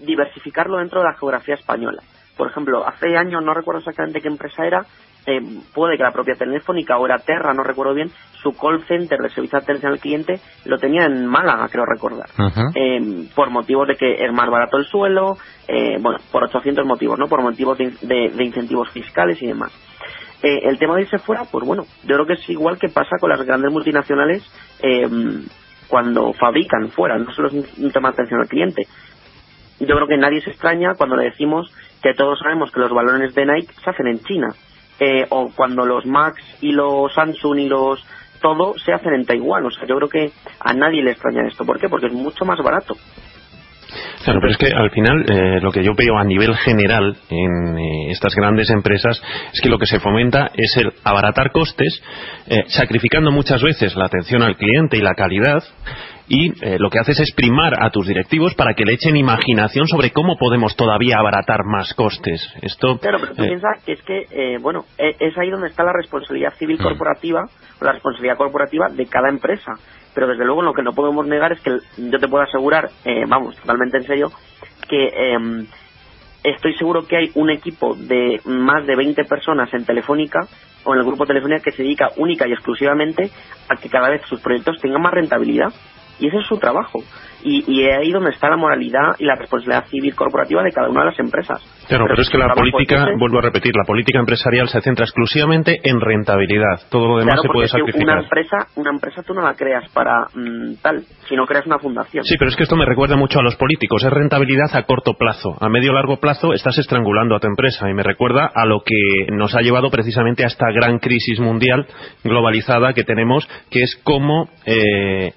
diversificarlo dentro de la geografía española. Por ejemplo, hace años, no recuerdo exactamente qué empresa era, eh, puede que la propia Telefónica o era Terra, no recuerdo bien, su call center de servicio de atención al cliente lo tenía en Málaga, creo recordar. eh, por motivos de que es más barato el suelo, eh, bueno, por 800 motivos, ¿no? Por motivos de, de, de incentivos fiscales y demás. Eh, el tema de irse fuera, pues bueno, yo creo que es igual que pasa con las grandes multinacionales eh, cuando fabrican fuera, no solo es un tema de atención al cliente. Yo creo que nadie se extraña cuando le decimos que todos sabemos que los balones de Nike se hacen en China, eh, o cuando los Max y los Samsung y los todo se hacen en Taiwán. O sea, yo creo que a nadie le extraña esto. ¿Por qué? Porque es mucho más barato. Claro, pero es que al final eh, lo que yo veo a nivel general en eh, estas grandes empresas es que lo que se fomenta es el abaratar costes, eh, sacrificando muchas veces la atención al cliente y la calidad, y eh, lo que haces es primar a tus directivos para que le echen imaginación sobre cómo podemos todavía abaratar más costes. Esto, Claro, pero tú eh, piensas que es que, eh, bueno, e- es ahí donde está la responsabilidad civil Mm. corporativa o la responsabilidad corporativa de cada empresa. Pero desde luego lo que no podemos negar es que yo te puedo asegurar, eh, vamos, totalmente en serio, que em, estoy seguro que hay un equipo de más de 20 personas en Telefónica o en el grupo Telefónica que se dedica única y exclusivamente a que cada vez sus proyectos tengan más rentabilidad. Y ese es su trabajo. Y, y es ahí donde está la moralidad y la responsabilidad civil corporativa de cada una de las empresas. Claro, pero, es que la política, ese. vuelvo a repetir, la política empresarial se centra exclusivamente en rentabilidad. Todo lo demás Claro, se puede es que sacrificar. una empresa, una empresa tú no la creas para mm, tal, sino creas una fundación. Sí, pero es que esto me recuerda mucho a los políticos. Es rentabilidad a corto plazo. A medio largo plazo estás estrangulando a tu empresa y me recuerda a lo que nos ha llevado precisamente a esta gran crisis mundial globalizada que tenemos, que es cómo eh,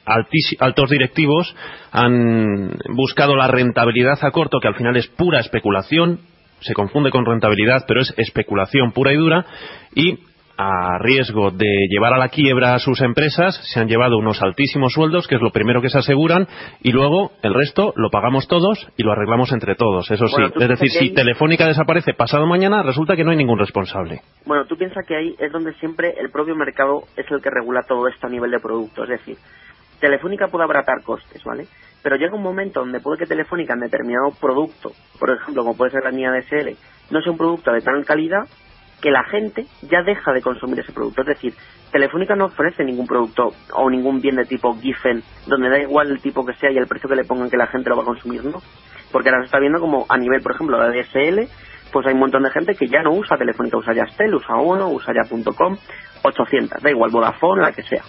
altos directivos han buscado la rentabilidad a corto, que al final es pura especulación, se confunde con rentabilidad, pero es especulación pura y dura, y a riesgo de llevar a la quiebra a sus empresas, se han llevado unos altísimos sueldos, que es lo primero que se aseguran, y luego el resto lo pagamos todos y lo arreglamos entre todos. Eso sí, Bueno, es decir, si Telefónica desaparece pasado mañana, resulta que no hay ningún responsable. Bueno, tú piensas que ahí es donde siempre el propio mercado es el que regula todo esto a nivel de producto. Es decir, Telefónica puede abaratar costes, ¿vale? Pero llega un momento donde puede que Telefónica en determinado producto, por ejemplo, como puede ser la línea DSL, no sea un producto de tal calidad que la gente ya deja de consumir ese producto. Es decir, Telefónica no ofrece ningún producto o ningún bien de tipo Giffen, donde da igual el tipo que sea y el precio que le pongan que la gente lo va a consumir, ¿no? Porque ahora se está viendo como a nivel, por ejemplo, de DSL, pues hay un montón de gente que ya no usa Telefónica, usa ya Stel, usa Uno, usa ya .com, 800, da igual, Vodafone, la que sea.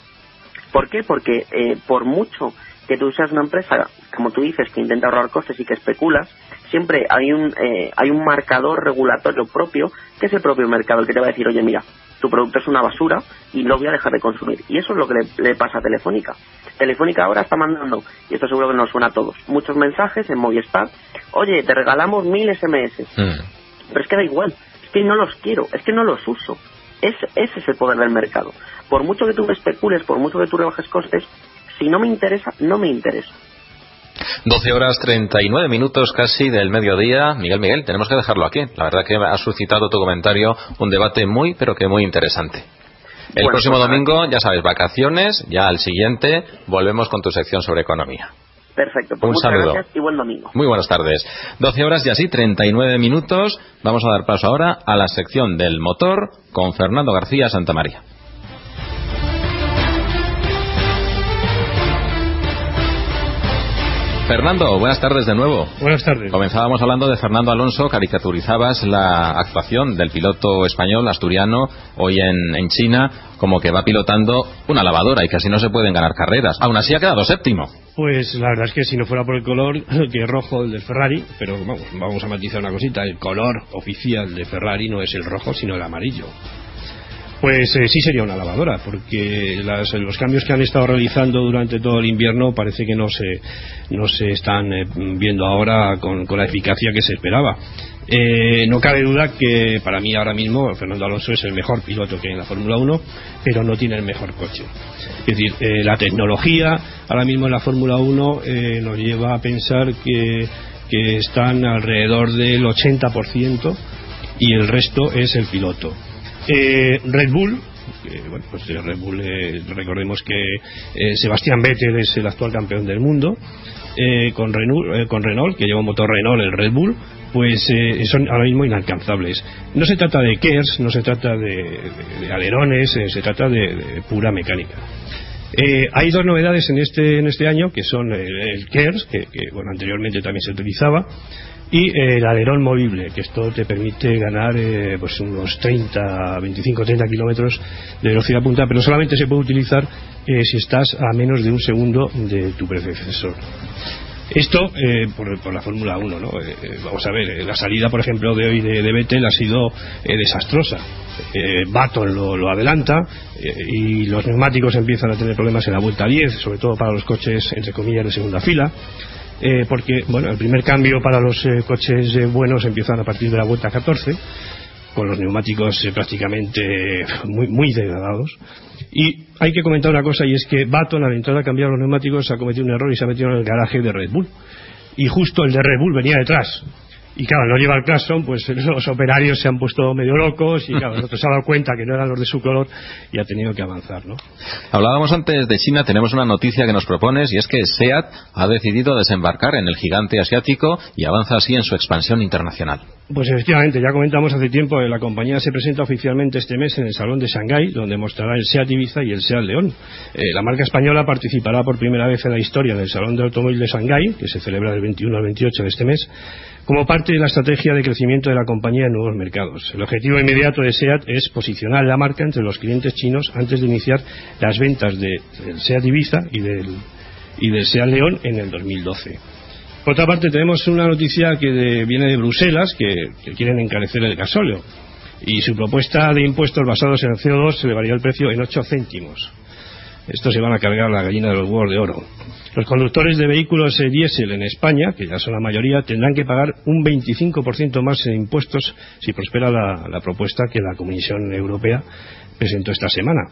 ¿Por qué? Porque eh, por mucho que tú seas una empresa, como tú dices, que intenta ahorrar costes y que especulas, siempre hay un, eh, hay un marcador regulatorio propio, que es el propio mercado, el que te va a decir, oye, mira, tu producto es una basura y lo voy a dejar de consumir. Y eso es lo que le, le pasa a Telefónica. Telefónica ahora está mandando, y esto seguro que nos suena a todos, muchos mensajes en Movistar, oye, te regalamos mil SMS. Mm. Pero es que da igual, es que no los quiero, es que no los uso. Es, ese es el poder del mercado. Por mucho que tú especules, por mucho que tú rebajes costes, si no me interesa, no me interesa. 12 horas 39 minutos casi del mediodía. Miguel, Miguel, tenemos que dejarlo aquí. La verdad que ha suscitado tu comentario un debate muy, pero que muy interesante. El Bueno, próximo pues, domingo, ya sabes, vacaciones, ya al siguiente volvemos con tu sección sobre economía. Perfecto. Pues Un muchas saludo. gracias y buen domingo. Muy buenas tardes. 12 horas y así 39 minutos. Vamos a dar paso ahora a la sección del motor con Fernando García Santamaría. Fernando, buenas tardes de nuevo. Buenas tardes. Comenzábamos hablando de Fernando Alonso, caricaturizabas la actuación del piloto español asturiano hoy en, en China como que va pilotando una lavadora y que así no se pueden ganar carreras. Aún así ha quedado séptimo. Pues la verdad es que si no fuera por el color, que es rojo el del Ferrari, pero vamos, vamos a matizar una cosita, el color oficial de Ferrari no es el rojo, sino el amarillo. Pues eh, sí sería una lavadora, porque las- los cambios que han estado realizando durante todo el invierno parece que no se, no se están eh, viendo ahora con, la eficacia que se esperaba. Eh, no cabe duda que para mí ahora mismo Fernando Alonso es el mejor piloto que hay en la Fórmula 1, pero no tiene el mejor coche. Es decir, eh, la tecnología ahora mismo en la Fórmula 1 eh, nos lleva a pensar que están alrededor del 80% y el resto es el piloto. Eh, Red Bull, que, bueno, pues eh, Red Bull, eh, recordemos que eh, Sebastián Vettel es el actual campeón del mundo, eh, con, Renault, eh, con Renault, que lleva un motor Renault, el Red Bull, pues eh, son ahora mismo inalcanzables. No se trata de KERS, no se trata de, de- alerones, eh, se trata de, pura mecánica. Eh, hay dos novedades en este, en este año, que son el, el KERS, que, que, bueno, anteriormente también se utilizaba, y eh, el alerón movible, que esto te permite ganar eh, pues unos 30, 25, 30 kilómetros de velocidad punta, pero solamente se puede utilizar eh, si estás a menos de un segundo de tu predecesor. Esto eh, por, por la Fórmula 1, ¿no? Eh, vamos a ver, la salida, por ejemplo, de hoy de, Vettel ha sido desastrosa. Baton lo, adelanta y los neumáticos empiezan a tener problemas en la vuelta 10, sobre todo para los coches, entre comillas, de segunda fila. Eh, porque, bueno, el primer cambio para los eh, coches eh, buenos empiezan a partir de la vuelta 14 con los neumáticos eh, prácticamente muy, muy degradados. Y hay que comentar una cosa, y es que Baton, al a cambiar los neumáticos, ha cometido un error y se ha metido en el garaje de Red Bull. Y justo el de Red Bull venía detrás. Y claro, al no lleva el claxon, pues los operarios se han puesto medio locos y claro, el otro se ha dado cuenta que no eran los de su color y ha tenido que avanzar, ¿no? Hablábamos antes de China, tenemos una noticia que nos propones y es que SEAT ha decidido desembarcar en el gigante asiático y avanza así en su expansión internacional. Pues efectivamente, ya comentamos hace tiempo que la compañía se presenta oficialmente este mes en el Salón de Shanghái, donde mostrará el SEAT Ibiza y el SEAT León. Eh, la marca española participará por primera vez en la historia del Salón de Automóvil de Shanghái, que se celebra del 21 al 28 de este mes, como parte de la estrategia de crecimiento de la compañía en nuevos mercados. El objetivo inmediato de SEAT es posicionar la marca entre los clientes chinos antes de iniciar las ventas de- del SEAT Ibiza y del, y SEAT León en el 2012. Por otra parte, tenemos una noticia que viene de Bruselas, que, que quieren encarecer el gasóleo. Y su propuesta de impuestos basados en el CO2 se elevaría el precio en 8 céntimos. Estos se van a cargar la gallina de los huevos de oro. Los conductores de vehículos eh, diésel en España, que ya son la mayoría, tendrán que pagar un 25% más en impuestos si prospera la, la propuesta que la Comisión Europea presentó esta semana.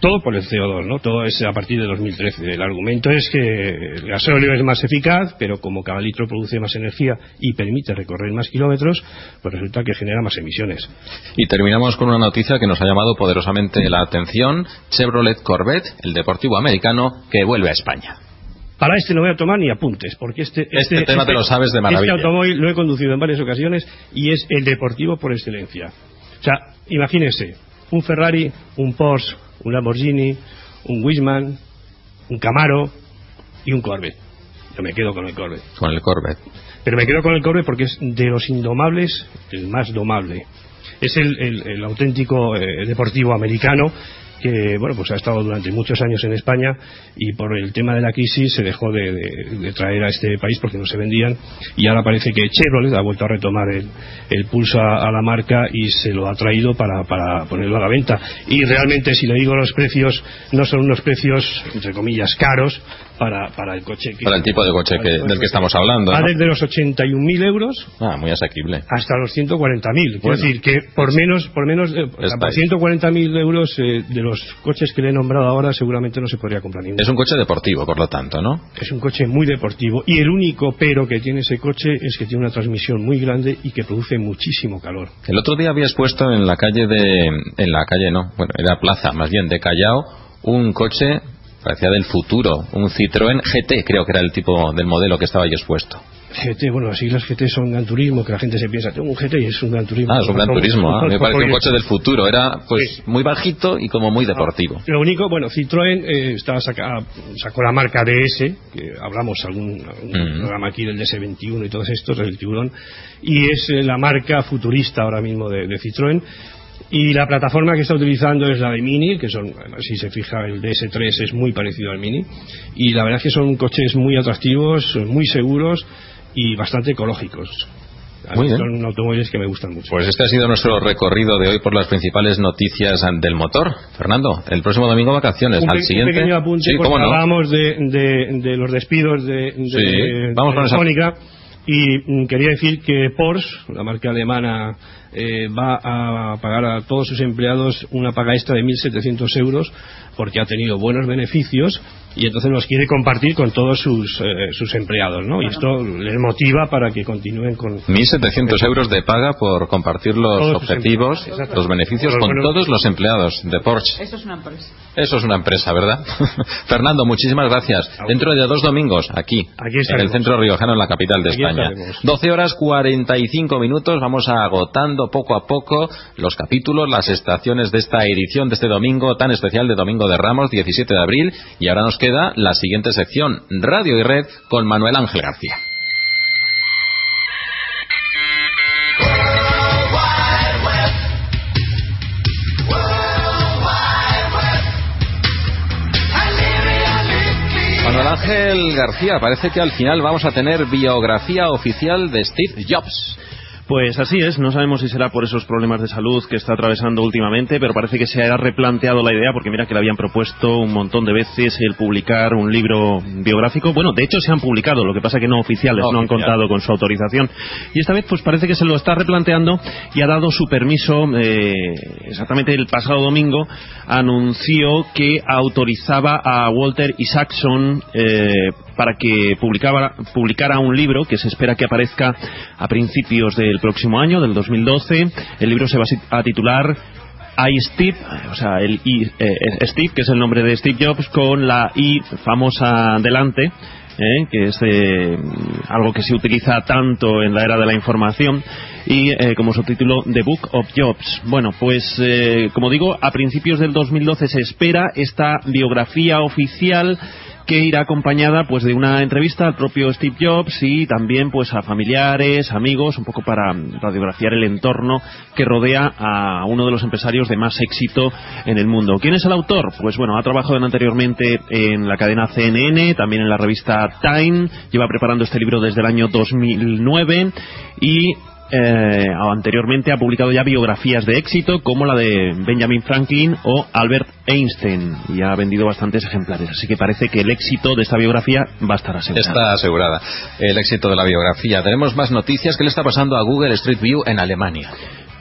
Todo por el CO2, ¿no? Todo es a partir de 2013. El argumento es que el gasóleo es más eficaz, pero como cada litro produce más energía y permite recorrer más kilómetros, pues resulta que genera más emisiones. Y terminamos con una noticia que nos ha llamado poderosamente la atención. Chevrolet Corvette, el deportivo americano, que vuelve a España. Para este no voy a tomar ni apuntes, porque este, Este tema te lo sabes de maravilla. Este automóvil lo he conducido en varias ocasiones y es el deportivo por excelencia. O sea, imagínense, un Ferrari, un Porsche, un Lamborghini, un Wiesmann, un Camaro y un Corvette. Yo me quedo con el Corvette. Con el Corvette. Pero me quedo con el Corvette porque es de los indomables el más domable. Es el, el- el auténtico eh, deportivo americano que bueno pues ha estado durante muchos años en España y por el tema de la crisis se dejó de, de- de traer a este país porque no se vendían y ahora parece que Chevrolet ha vuelto a retomar el, el pulso a, a la marca y se lo ha traído para, para ponerlo a la venta y realmente si le digo los precios no son unos precios entre comillas caros para, para el coche que, Para el tipo de coche que- del que estamos hablando. va ¿no? desde los 81.000 euros Ah, muy asequible. hasta los 140.000. Quiero Bueno. decir que por menos, por menos, eh, o sea, Está por ahí. 140.000 euros eh, de los los coches que le he nombrado ahora seguramente no se podría comprar ninguno. Es un coche deportivo, por lo tanto, ¿no? Es un coche muy deportivo y el único pero que tiene ese coche es que tiene una transmisión muy grande y que produce muchísimo calor. El otro día había expuesto en la calle de... en la calle no, bueno, era plaza más bien, de Callao, un coche parecía del futuro, un Citroën GT, creo que era el tipo del modelo que estaba ahí expuesto. GT, bueno, las siglas GT son Gran Turismo, que la gente se piensa, tengo un GT y es un Gran Turismo. Ah, es un Gran Turismo, ah, me parece un coche del futuro, era pues muy bajito y como muy deportivo. Lo único, bueno, Citroën eh, estaba sacó la marca DS, que hablamos algún, algún programa aquí del DS21 y todos estos, del tiburón, y es eh, la marca futurista ahora mismo de, de Citroën, y la plataforma que está utilizando es la de Mini, que son, si se fija, el DS3 es muy parecido al Mini. Y la verdad es que son coches muy atractivos, muy seguros y bastante ecológicos. Muy bien. Son automóviles que me gustan mucho. Pues este ha sido nuestro recorrido de hoy por las principales noticias del motor. Fernando, el próximo domingo vacaciones. Un, Al pe- un siguiente. pequeño apunte, Sí, cómo no. hablábamos de, de- de los despidos de, de, Sí, vamos con esa- y mm, quería decir que Porsche, la marca alemana, eh, va a pagar a todos sus empleados una paga extra de 1.700 euros porque ha tenido buenos beneficios y entonces los quiere compartir con todos sus, eh, sus empleados, ¿no? Y esto les motiva para que continúen con... 1.700 euros de paga por compartir los Todos objetivos, los beneficios con todos los empleados de Porsche. Eso es una empresa. Eso es una empresa, ¿verdad? Fernando, muchísimas gracias. Dentro de dos domingos, aquí, Aquí en el centro riojano, en la capital de Aquí España. estaremos. 12 horas 45 minutos. Vamos agotando poco a poco los capítulos, las estaciones de esta edición de este domingo tan especial de Domingo de Ramos, 17 de abril. Y ahora nos queda la siguiente sección, Radio y Red, con Manuel Ángel García. Manuel Ángel García, parece que al final vamos a tener biografía oficial de Steve Jobs. Pues así es, no sabemos si será por esos problemas de salud que está atravesando últimamente, pero parece que se ha replanteado la idea, porque mira que le habían propuesto un montón de veces el publicar un libro biográfico. Bueno, de hecho se han publicado, lo que pasa que no oficiales, No no, han contado con su autorización. Y esta vez pues parece que se lo está replanteando y ha dado su permiso, eh, exactamente el pasado domingo, anunció que autorizaba a Walter Isaacson eh, para que publicara, publicara un libro que se espera que aparezca a principios del próximo año, del 2012. El libro se va a titular I Steve, o sea, el I, eh, Steve, que es el nombre de Steve Jobs, con la I famosa delante, ¿eh? que es eh, algo que se utiliza tanto en la era de la información, y eh, como subtítulo The Book of Jobs. Bueno, pues eh, como digo, a principios del 2012 se espera esta biografía oficial que irá acompañada pues de una entrevista al propio Steve Jobs y también pues a familiares, amigos, un poco para radiografiar el entorno que rodea a uno de los empresarios de más éxito en el mundo. ¿Quién es el autor? Pues bueno, ha trabajado anteriormente en la cadena CNN, también en la revista Time, lleva preparando este libro desde el año 2009 y eh, anteriormente ha publicado ya biografías de éxito como la de Benjamin Franklin o Albert Einstein y ha vendido bastantes ejemplares. Así que parece que el éxito de esta biografía va a estar asegurado. Está asegurada el éxito de la biografía. Tenemos más noticias. ¿Qué le está pasando a Google Street View en Alemania?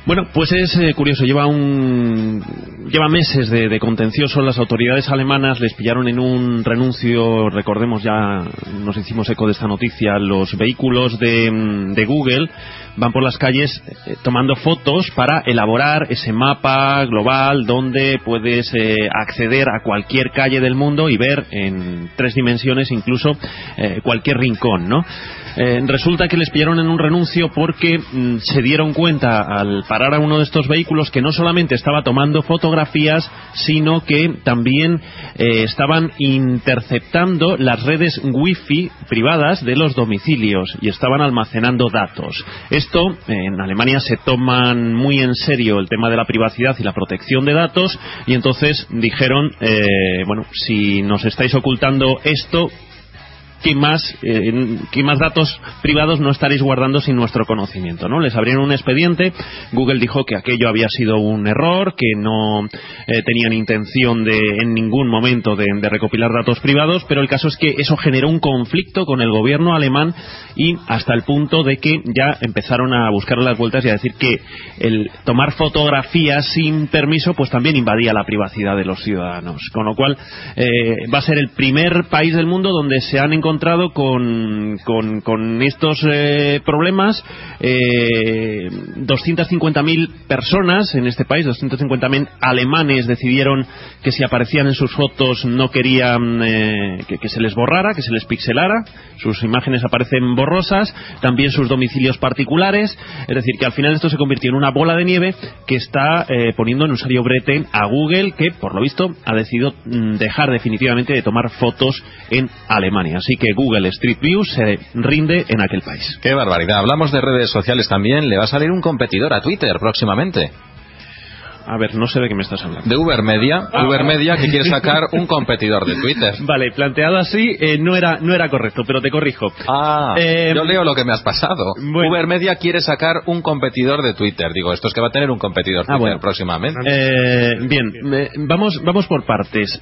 Bueno, pues es eh, curioso, lleva un lleva meses de, de contencioso. Las autoridades alemanas les pillaron en un renuncio, recordemos ya, nos hicimos eco de esta noticia, los vehículos de, mm, de Google van por las calles eh, tomando fotos para elaborar ese mapa global donde puedes eh, acceder a cualquier calle del mundo y ver en tres dimensiones incluso eh, cualquier rincón, ¿no? Eh, resulta que les pillaron en un renuncio porque mm, se dieron cuenta al parar a uno de estos vehículos que no solamente estaba tomando fotografías, sino que también eh, estaban interceptando las redes wifi privadas de los domicilios y estaban almacenando datos. Esto en Alemania se toman muy en serio el tema de la privacidad y la protección de datos y entonces dijeron, eh, bueno, si nos estáis ocultando esto, qué más, eh, qué más datos privados no estaréis guardando sin nuestro conocimiento, ¿no? Les abrieron un expediente, Google dijo que aquello había sido un error, que no eh, tenían intención de en ningún momento de, recopilar datos privados, pero el caso es que eso generó un conflicto con el gobierno alemán y hasta el punto de que ya empezaron a buscar las vueltas y a decir que el tomar fotografías sin permiso pues también invadía la privacidad de los ciudadanos. Con lo cual eh, va a ser el primer país del mundo donde se han encontrado con, con, estos eh, problemas. Eh, 250.000 personas en este país, 250.000 alemanes decidieron que si aparecían en sus fotos no querían eh, que, se les borrara, que se les pixelara. Sus imágenes aparecen borrosas, también sus domicilios particulares. Es decir, que al final esto se convirtió en una bola de nieve que está eh, poniendo en un serio brete a Google, que por lo visto ha decidido mm, dejar definitivamente de tomar fotos en Alemania. Así que Google Street View se rinde en aquel país. Qué barbaridad. Hablamos de redes sociales también. Le va a salir un competidor a Twitter próximamente. A ver, no sé de qué me estás hablando. De Uber Media. Ah. Uber Media que quiere sacar un competidor de Twitter. Vale, planteado así eh, no era no era correcto, pero te corrijo. Ah, eh, yo leo lo que me has pasado. Uber Media quiere sacar un competidor de Twitter. Digo, esto es que va a tener un competidor ah, Twitter próximamente. Eh, bien, vamos vamos por partes.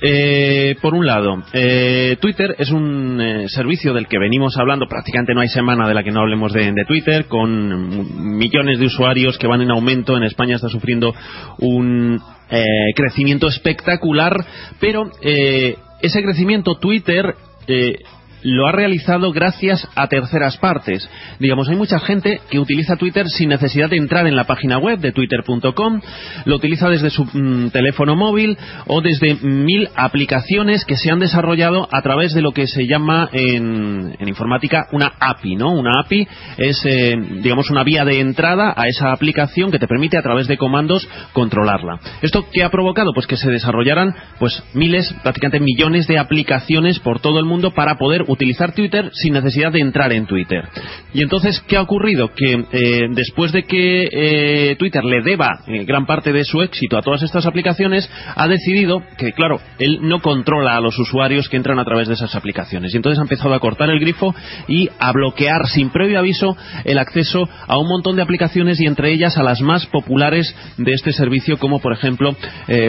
por un lado, Twitter es un servicio del que venimos hablando. Prácticamente no hay semana de la que no hablemos de, de Twitter, con millones de usuarios que van en aumento. En España está sufriendo un un eh, crecimiento espectacular, pero eh, ese crecimiento Twitter eh, lo ha realizado gracias a terceras partes. Digamos, hay mucha gente que utiliza Twitter sin necesidad de entrar en la página web de twitter.com, lo utiliza desde su mm, teléfono móvil o desde mil aplicaciones que se han desarrollado a través de lo que se llama en, informática una API, ¿no? Una API es, eh, digamos, una vía de entrada a esa aplicación que te permite a través de comandos controlarla. ¿Esto qué ha provocado? Pues que se desarrollaran pues miles, prácticamente millones de aplicaciones por todo el mundo para poder utilizar Twitter sin necesidad de entrar en Twitter. Y entonces, ¿qué ha ocurrido? Que eh, después de que eh, Twitter le deba eh, gran parte de su éxito a todas estas aplicaciones, ha decidido que, claro, él no controla a los usuarios que entran a través de esas aplicaciones. Y entonces ha empezado a cortar el grifo y a bloquear sin previo aviso el acceso a un montón de aplicaciones y entre ellas a las más populares de este servicio, como por ejemplo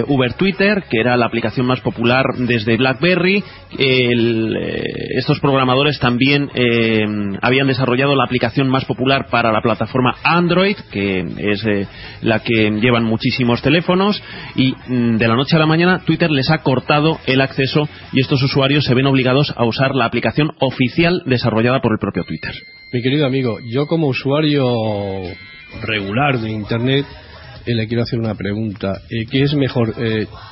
Uber Twitter, que era la aplicación más popular desde BlackBerry. El, programadores también eh, habían desarrollado la aplicación más popular para la plataforma Android, que es eh, la que llevan muchísimos teléfonos, y mm, de la noche a la mañana Twitter les ha cortado el acceso y estos usuarios se ven obligados a usar la aplicación oficial desarrollada por el propio Twitter. Mi querido amigo, yo como usuario regular de Internet eh, le quiero hacer una pregunta. ¿Qué es mejor,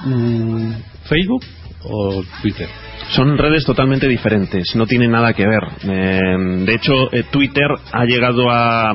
mm, Facebook o Twitter? Son redes totalmente diferentes, no tienen nada que ver. Eh, de hecho, eh, Twitter ha llegado a,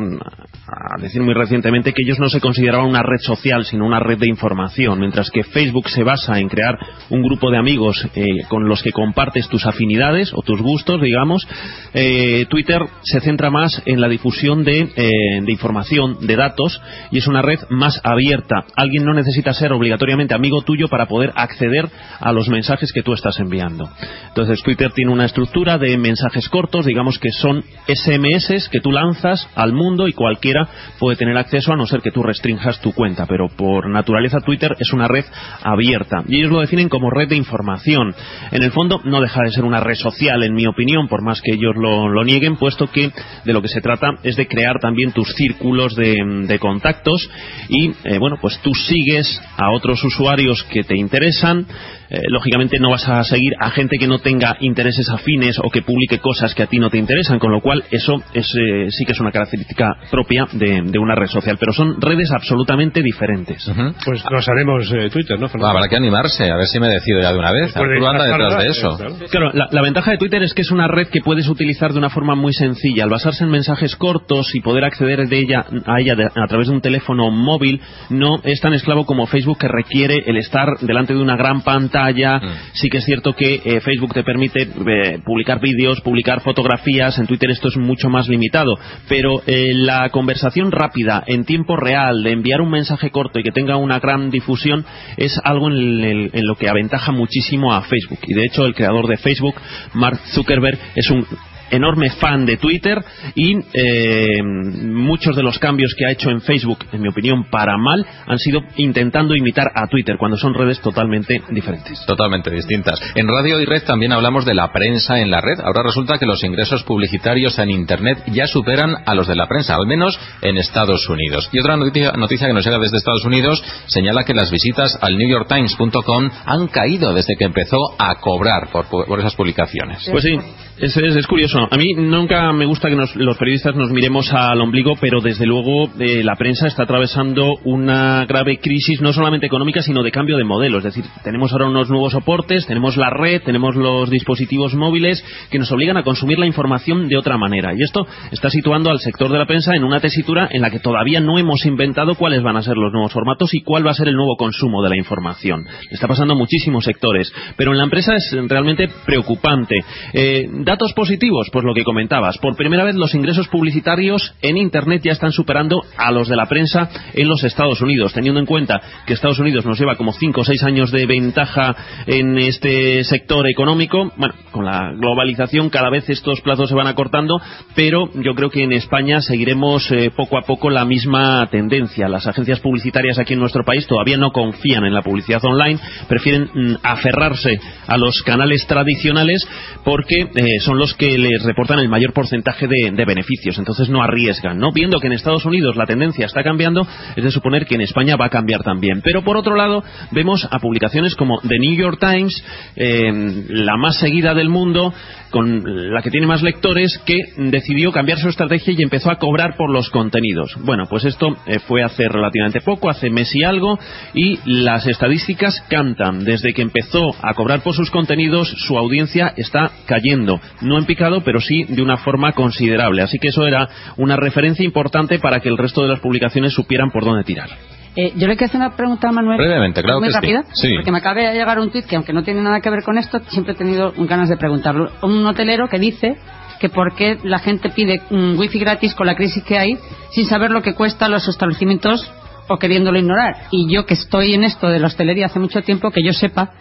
a decir muy recientemente que ellos no se consideraban una red social, sino una red de información, mientras que Facebook se basa en crear un grupo de amigos eh, con los que compartes tus afinidades o tus gustos, digamos. Eh, Twitter se centra más en la difusión de, eh, de, información, de datos, y es una red más abierta. Alguien no necesita ser obligatoriamente amigo tuyo para poder acceder a los mensajes que tú estás enviando. Entonces, Twitter tiene una estructura de mensajes cortos, digamos que son SMS que tú lanzas al mundo y cualquier puede tener acceso a no ser que tú restringas tu cuenta, pero por naturaleza Twitter es una red abierta y ellos lo definen como red de información. En el fondo no deja de ser una red social, en mi opinión, por más que ellos lo, nieguen, puesto que de lo que se trata es de crear también tus círculos de, contactos y, eh, bueno, pues tú sigues a otros usuarios que te interesan, eh, lógicamente no vas a seguir a gente que no tenga intereses afines o que publique cosas que a ti no te interesan, con lo cual eso es, eh, sí que es una característica propia de, una red social, pero son redes absolutamente diferentes. Pues nos haremos eh, Twitter, ¿no? habrá que animarse, a ver si me decido ya de una vez. anda detrás de eso. Claro, la, ventaja de Twitter es que es una red que puedes utilizar de una forma muy sencilla. Al basarse en mensajes cortos y poder acceder de ella, a ella a través de un teléfono móvil, no es tan esclavo como Facebook que requiere el estar delante de una gran pantalla pantalla. Mm. Sí que es cierto que eh, Facebook te permite eh, publicar vídeos, publicar fotografías. En Twitter esto es mucho más limitado. Pero eh, la conversación rápida, en tiempo real, de enviar un mensaje corto y que tenga una gran difusión, es algo en, el- en lo que aventaja muchísimo a Facebook. Y de hecho, el creador de Facebook, Mark Zuckerberg, es un enorme fan de Twitter y eh, muchos de los cambios que ha hecho en Facebook, en mi opinión, para mal, han sido intentando imitar a Twitter cuando son redes totalmente diferentes. Totalmente distintas. En Radio y Red también hablamos de la prensa en la red. Ahora resulta que los ingresos publicitarios en Internet ya superan a los de la prensa, al menos en Estados Unidos. Y otra noticia, noticia que nos llega desde Estados Unidos señala que las visitas al NewYorkTimes.com han caído desde que empezó a cobrar por, por esas publicaciones. Pues sí, es, curioso. A mí nunca me gusta que los periodistas nos miremos al ombligo, pero desde luego eh, la prensa está atravesando una grave crisis, no solamente económica, sino de cambio de modelo. Es decir, tenemos ahora unos nuevos soportes, tenemos la red, tenemos los dispositivos móviles que nos obligan a consumir la información de otra manera. Y esto está situando al sector de la prensa en una tesitura en la que todavía no hemos inventado cuáles van a ser los nuevos formatos y cuál va a ser el nuevo consumo de la información. Está pasando a muchísimos sectores, pero en la empresa es realmente preocupante. Eh, datos positivos, pues lo que comentabas. Por primera vez los ingresos publicitarios en Internet ya están superando a los de la prensa en los Estados Unidos, teniendo en cuenta que Estados Unidos nos lleva como 5 o 6 años de ventaja en este sector económico. Bueno, con la globalización cada vez estos plazos se van acortando, pero yo creo que en España seguiremos eh, poco a poco la misma tendencia. Las agencias publicitarias aquí en nuestro país todavía no confían en la publicidad online, prefieren mm, aferrarse a los canales tradicionales porque eh, son los que les reportan el mayor porcentaje de, beneficios. Entonces no arriesgan, ¿no? Viendo que en Estados Unidos la tendencia está cambiando, es de suponer que en España va a cambiar también. Pero por otro lado, vemos a publicaciones como The New York Times, eh, la más seguida del mundo, con la que tiene más lectores, que decidió cambiar su estrategia y empezó a cobrar por los contenidos. Bueno, pues esto eh, fue hace relativamente poco, hace mes y algo, y las estadísticas cantan. Desde que empezó a cobrar por sus contenidos, su audiencia está cayendo. No en picado, pero sí de una forma considerable. Así que eso era una referencia importante para que el resto de las publicaciones supieran por dónde tirar. Eh, yo le quiero hacer una pregunta a Manuel. Brevemente, claro muy que sí. rápida. Sí. Porque me acaba de llegar un tuit que, aunque no tiene nada que ver con esto, siempre he tenido ganas de preguntarlo. Un hotelero que dice que por qué la gente pide un wifi gratis con la crisis que hay sin saber lo que cuesta los establecimientos o queriéndolo ignorar. Y yo que estoy en esto de la hostelería hace mucho tiempo, que yo sepa,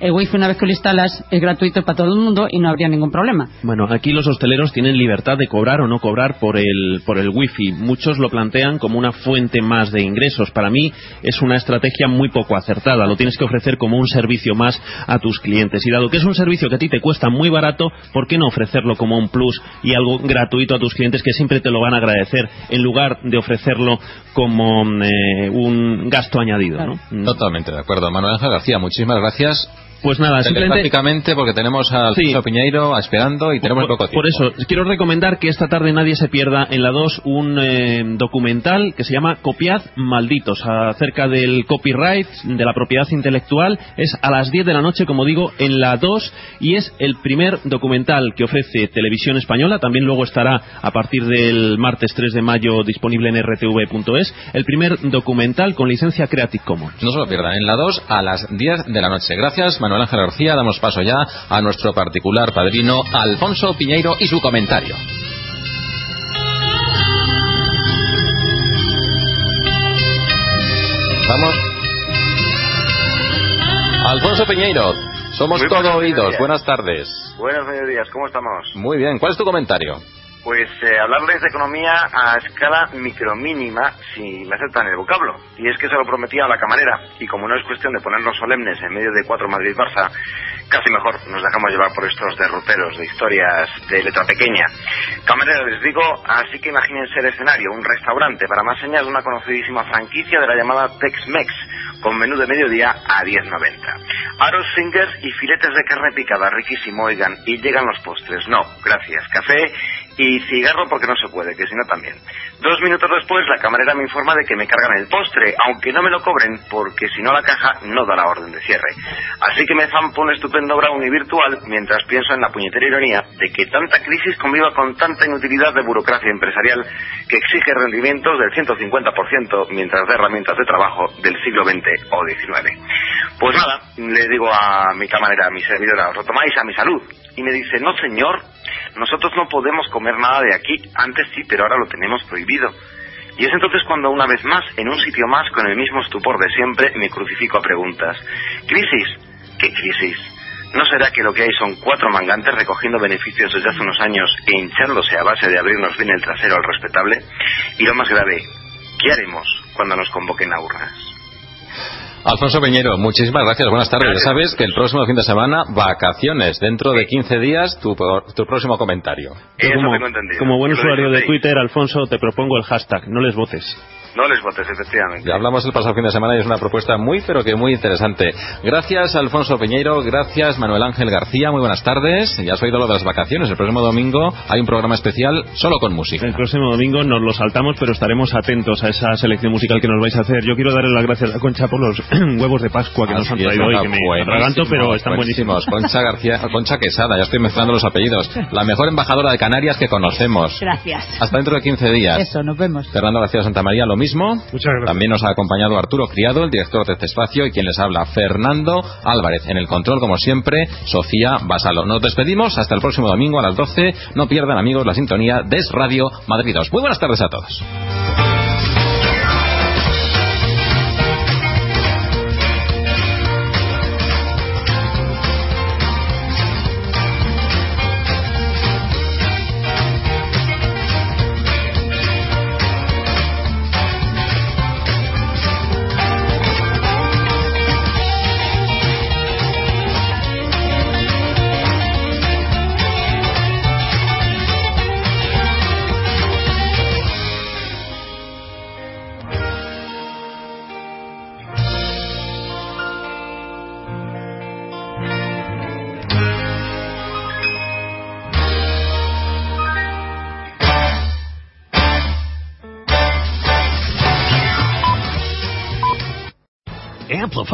el wifi una vez que lo instalas es gratuito para todo el mundo y no habría ningún problema. Bueno, aquí los hosteleros tienen libertad de cobrar o no cobrar por el, por el wifi. Muchos lo plantean como una fuente más de ingresos. Para mí es una estrategia muy poco acertada. Lo tienes que ofrecer como un servicio más a tus clientes. Y dado que es un servicio que a ti te cuesta muy barato, ¿por qué no ofrecerlo como un plus y algo gratuito a tus clientes que siempre te lo van a agradecer en lugar de ofrecerlo como eh, un gasto añadido? ¿no? Totalmente de acuerdo. Manuel Ángel García, muchísimas gracias. Pues nada, simplemente... Telepáticamente, porque tenemos al Sí. Piñeiro esperando y tenemos por, poco tiempo. por eso, quiero recomendar que esta tarde nadie se pierda en la 2 un eh, documental que se llama Copiad Malditos, acerca del copyright, de la propiedad intelectual. Es a las 10 de la noche, como digo, en la 2 y es el primer documental que ofrece Televisión Española. También luego estará a partir del martes 3 de mayo disponible en rtv.es. El primer documental con licencia Creative Commons. No se lo pierdan, en la 2 a las 10 de la noche. Gracias, Manuel Ángel García. Damos paso ya a nuestro particular padrino, Alfonso Piñeiro, y su comentario. Vamos. Alfonso Piñeiro, somos Muy todo oídos. mediodías. Buenas tardes. Buenos mediodías, ¿cómo estamos? Muy bien, ¿cuál es tu comentario? Pues eh, hablarles de economía a escala micromínima, si me aceptan el vocablo. Y es que se lo prometía a la camarera, y como no es cuestión de ponernos solemnes en medio de cuatro Madrid-Barça, casi mejor nos dejamos llevar por estos derroteros de historias de letra pequeña. Camarera, les digo, así que imagínense el escenario, un restaurante, para más señas una conocidísima franquicia de la llamada Tex-Mex, con menú de mediodía a 10.90. Aros fingers y filetes de carne picada, riquísimo, oigan, y llegan los postres. No, gracias, café y cigarro porque no se puede, que si no también. Dos minutos después la camarera me informa de que me cargan el postre, aunque no me lo cobren porque si no la caja no da la orden de cierre. Así que me zampo un estupendo brownie virtual mientras pienso en la puñetera ironía de que tanta crisis conviva con tanta inutilidad de burocracia empresarial que exige rendimientos del 150% mientras da herramientas de trabajo del siglo XX o XIX. Pues nada, le digo a mi camarera, a mi servidora, os lo tomáis a mi salud. Y me dice, no señor, nosotros no podemos comer nada de aquí. Antes sí, pero ahora lo tenemos prohibido. Y es entonces cuando una vez más, en un sitio más, con el mismo estupor de siempre, me crucifico a preguntas. ¿Crisis? ¿Qué crisis? ¿No será que lo que hay son cuatro mangantes recogiendo beneficios desde hace unos años e hinchándose a base de abrirnos bien el trasero al respetable? Y lo más grave, ¿qué haremos cuando nos convoquen a urnas? Alfonso Peñero, muchísimas gracias. Buenas tardes. Ya sabes que el próximo fin de semana, vacaciones. Dentro de 15 días, tu, tu próximo comentario. Eso como, tengo entendido. como buen usuario de. Twitter, Alfonso, te propongo el hashtag, no les votes. No les votes, efectivamente. Ya hablamos el pasado fin de semana y es una propuesta muy, pero que muy interesante. Gracias, Alfonso Peñeiro. Gracias, Manuel Ángel García. Muy buenas tardes. Ya has oído lo de las vacaciones. El próximo domingo hay un programa especial solo con música. El próximo domingo nos lo saltamos, pero estaremos atentos a esa selección musical que nos vais a hacer. Yo quiero darle las gracias a Concha por los huevos de Pascua que nos han Así traído hoy, que me atraganto, pero están buenísimos. Concha García, Concha Quesada, ya estoy mezclando los apellidos. La mejor embajadora de Canarias que conocemos. Gracias. Hasta dentro de 15 días. Eso, nos vemos. Fernando García Santa María, lo mismo. Muchas gracias. También nos ha acompañado Arturo Criado, el director de este espacio, y quien les habla, Fernando Álvarez. En el control, como siempre, Sofía Basalo. Nos despedimos hasta el próximo domingo a las 12. No pierdan, amigos, la sintonía de Es Radio Madrid 2. Muy buenas tardes a todos.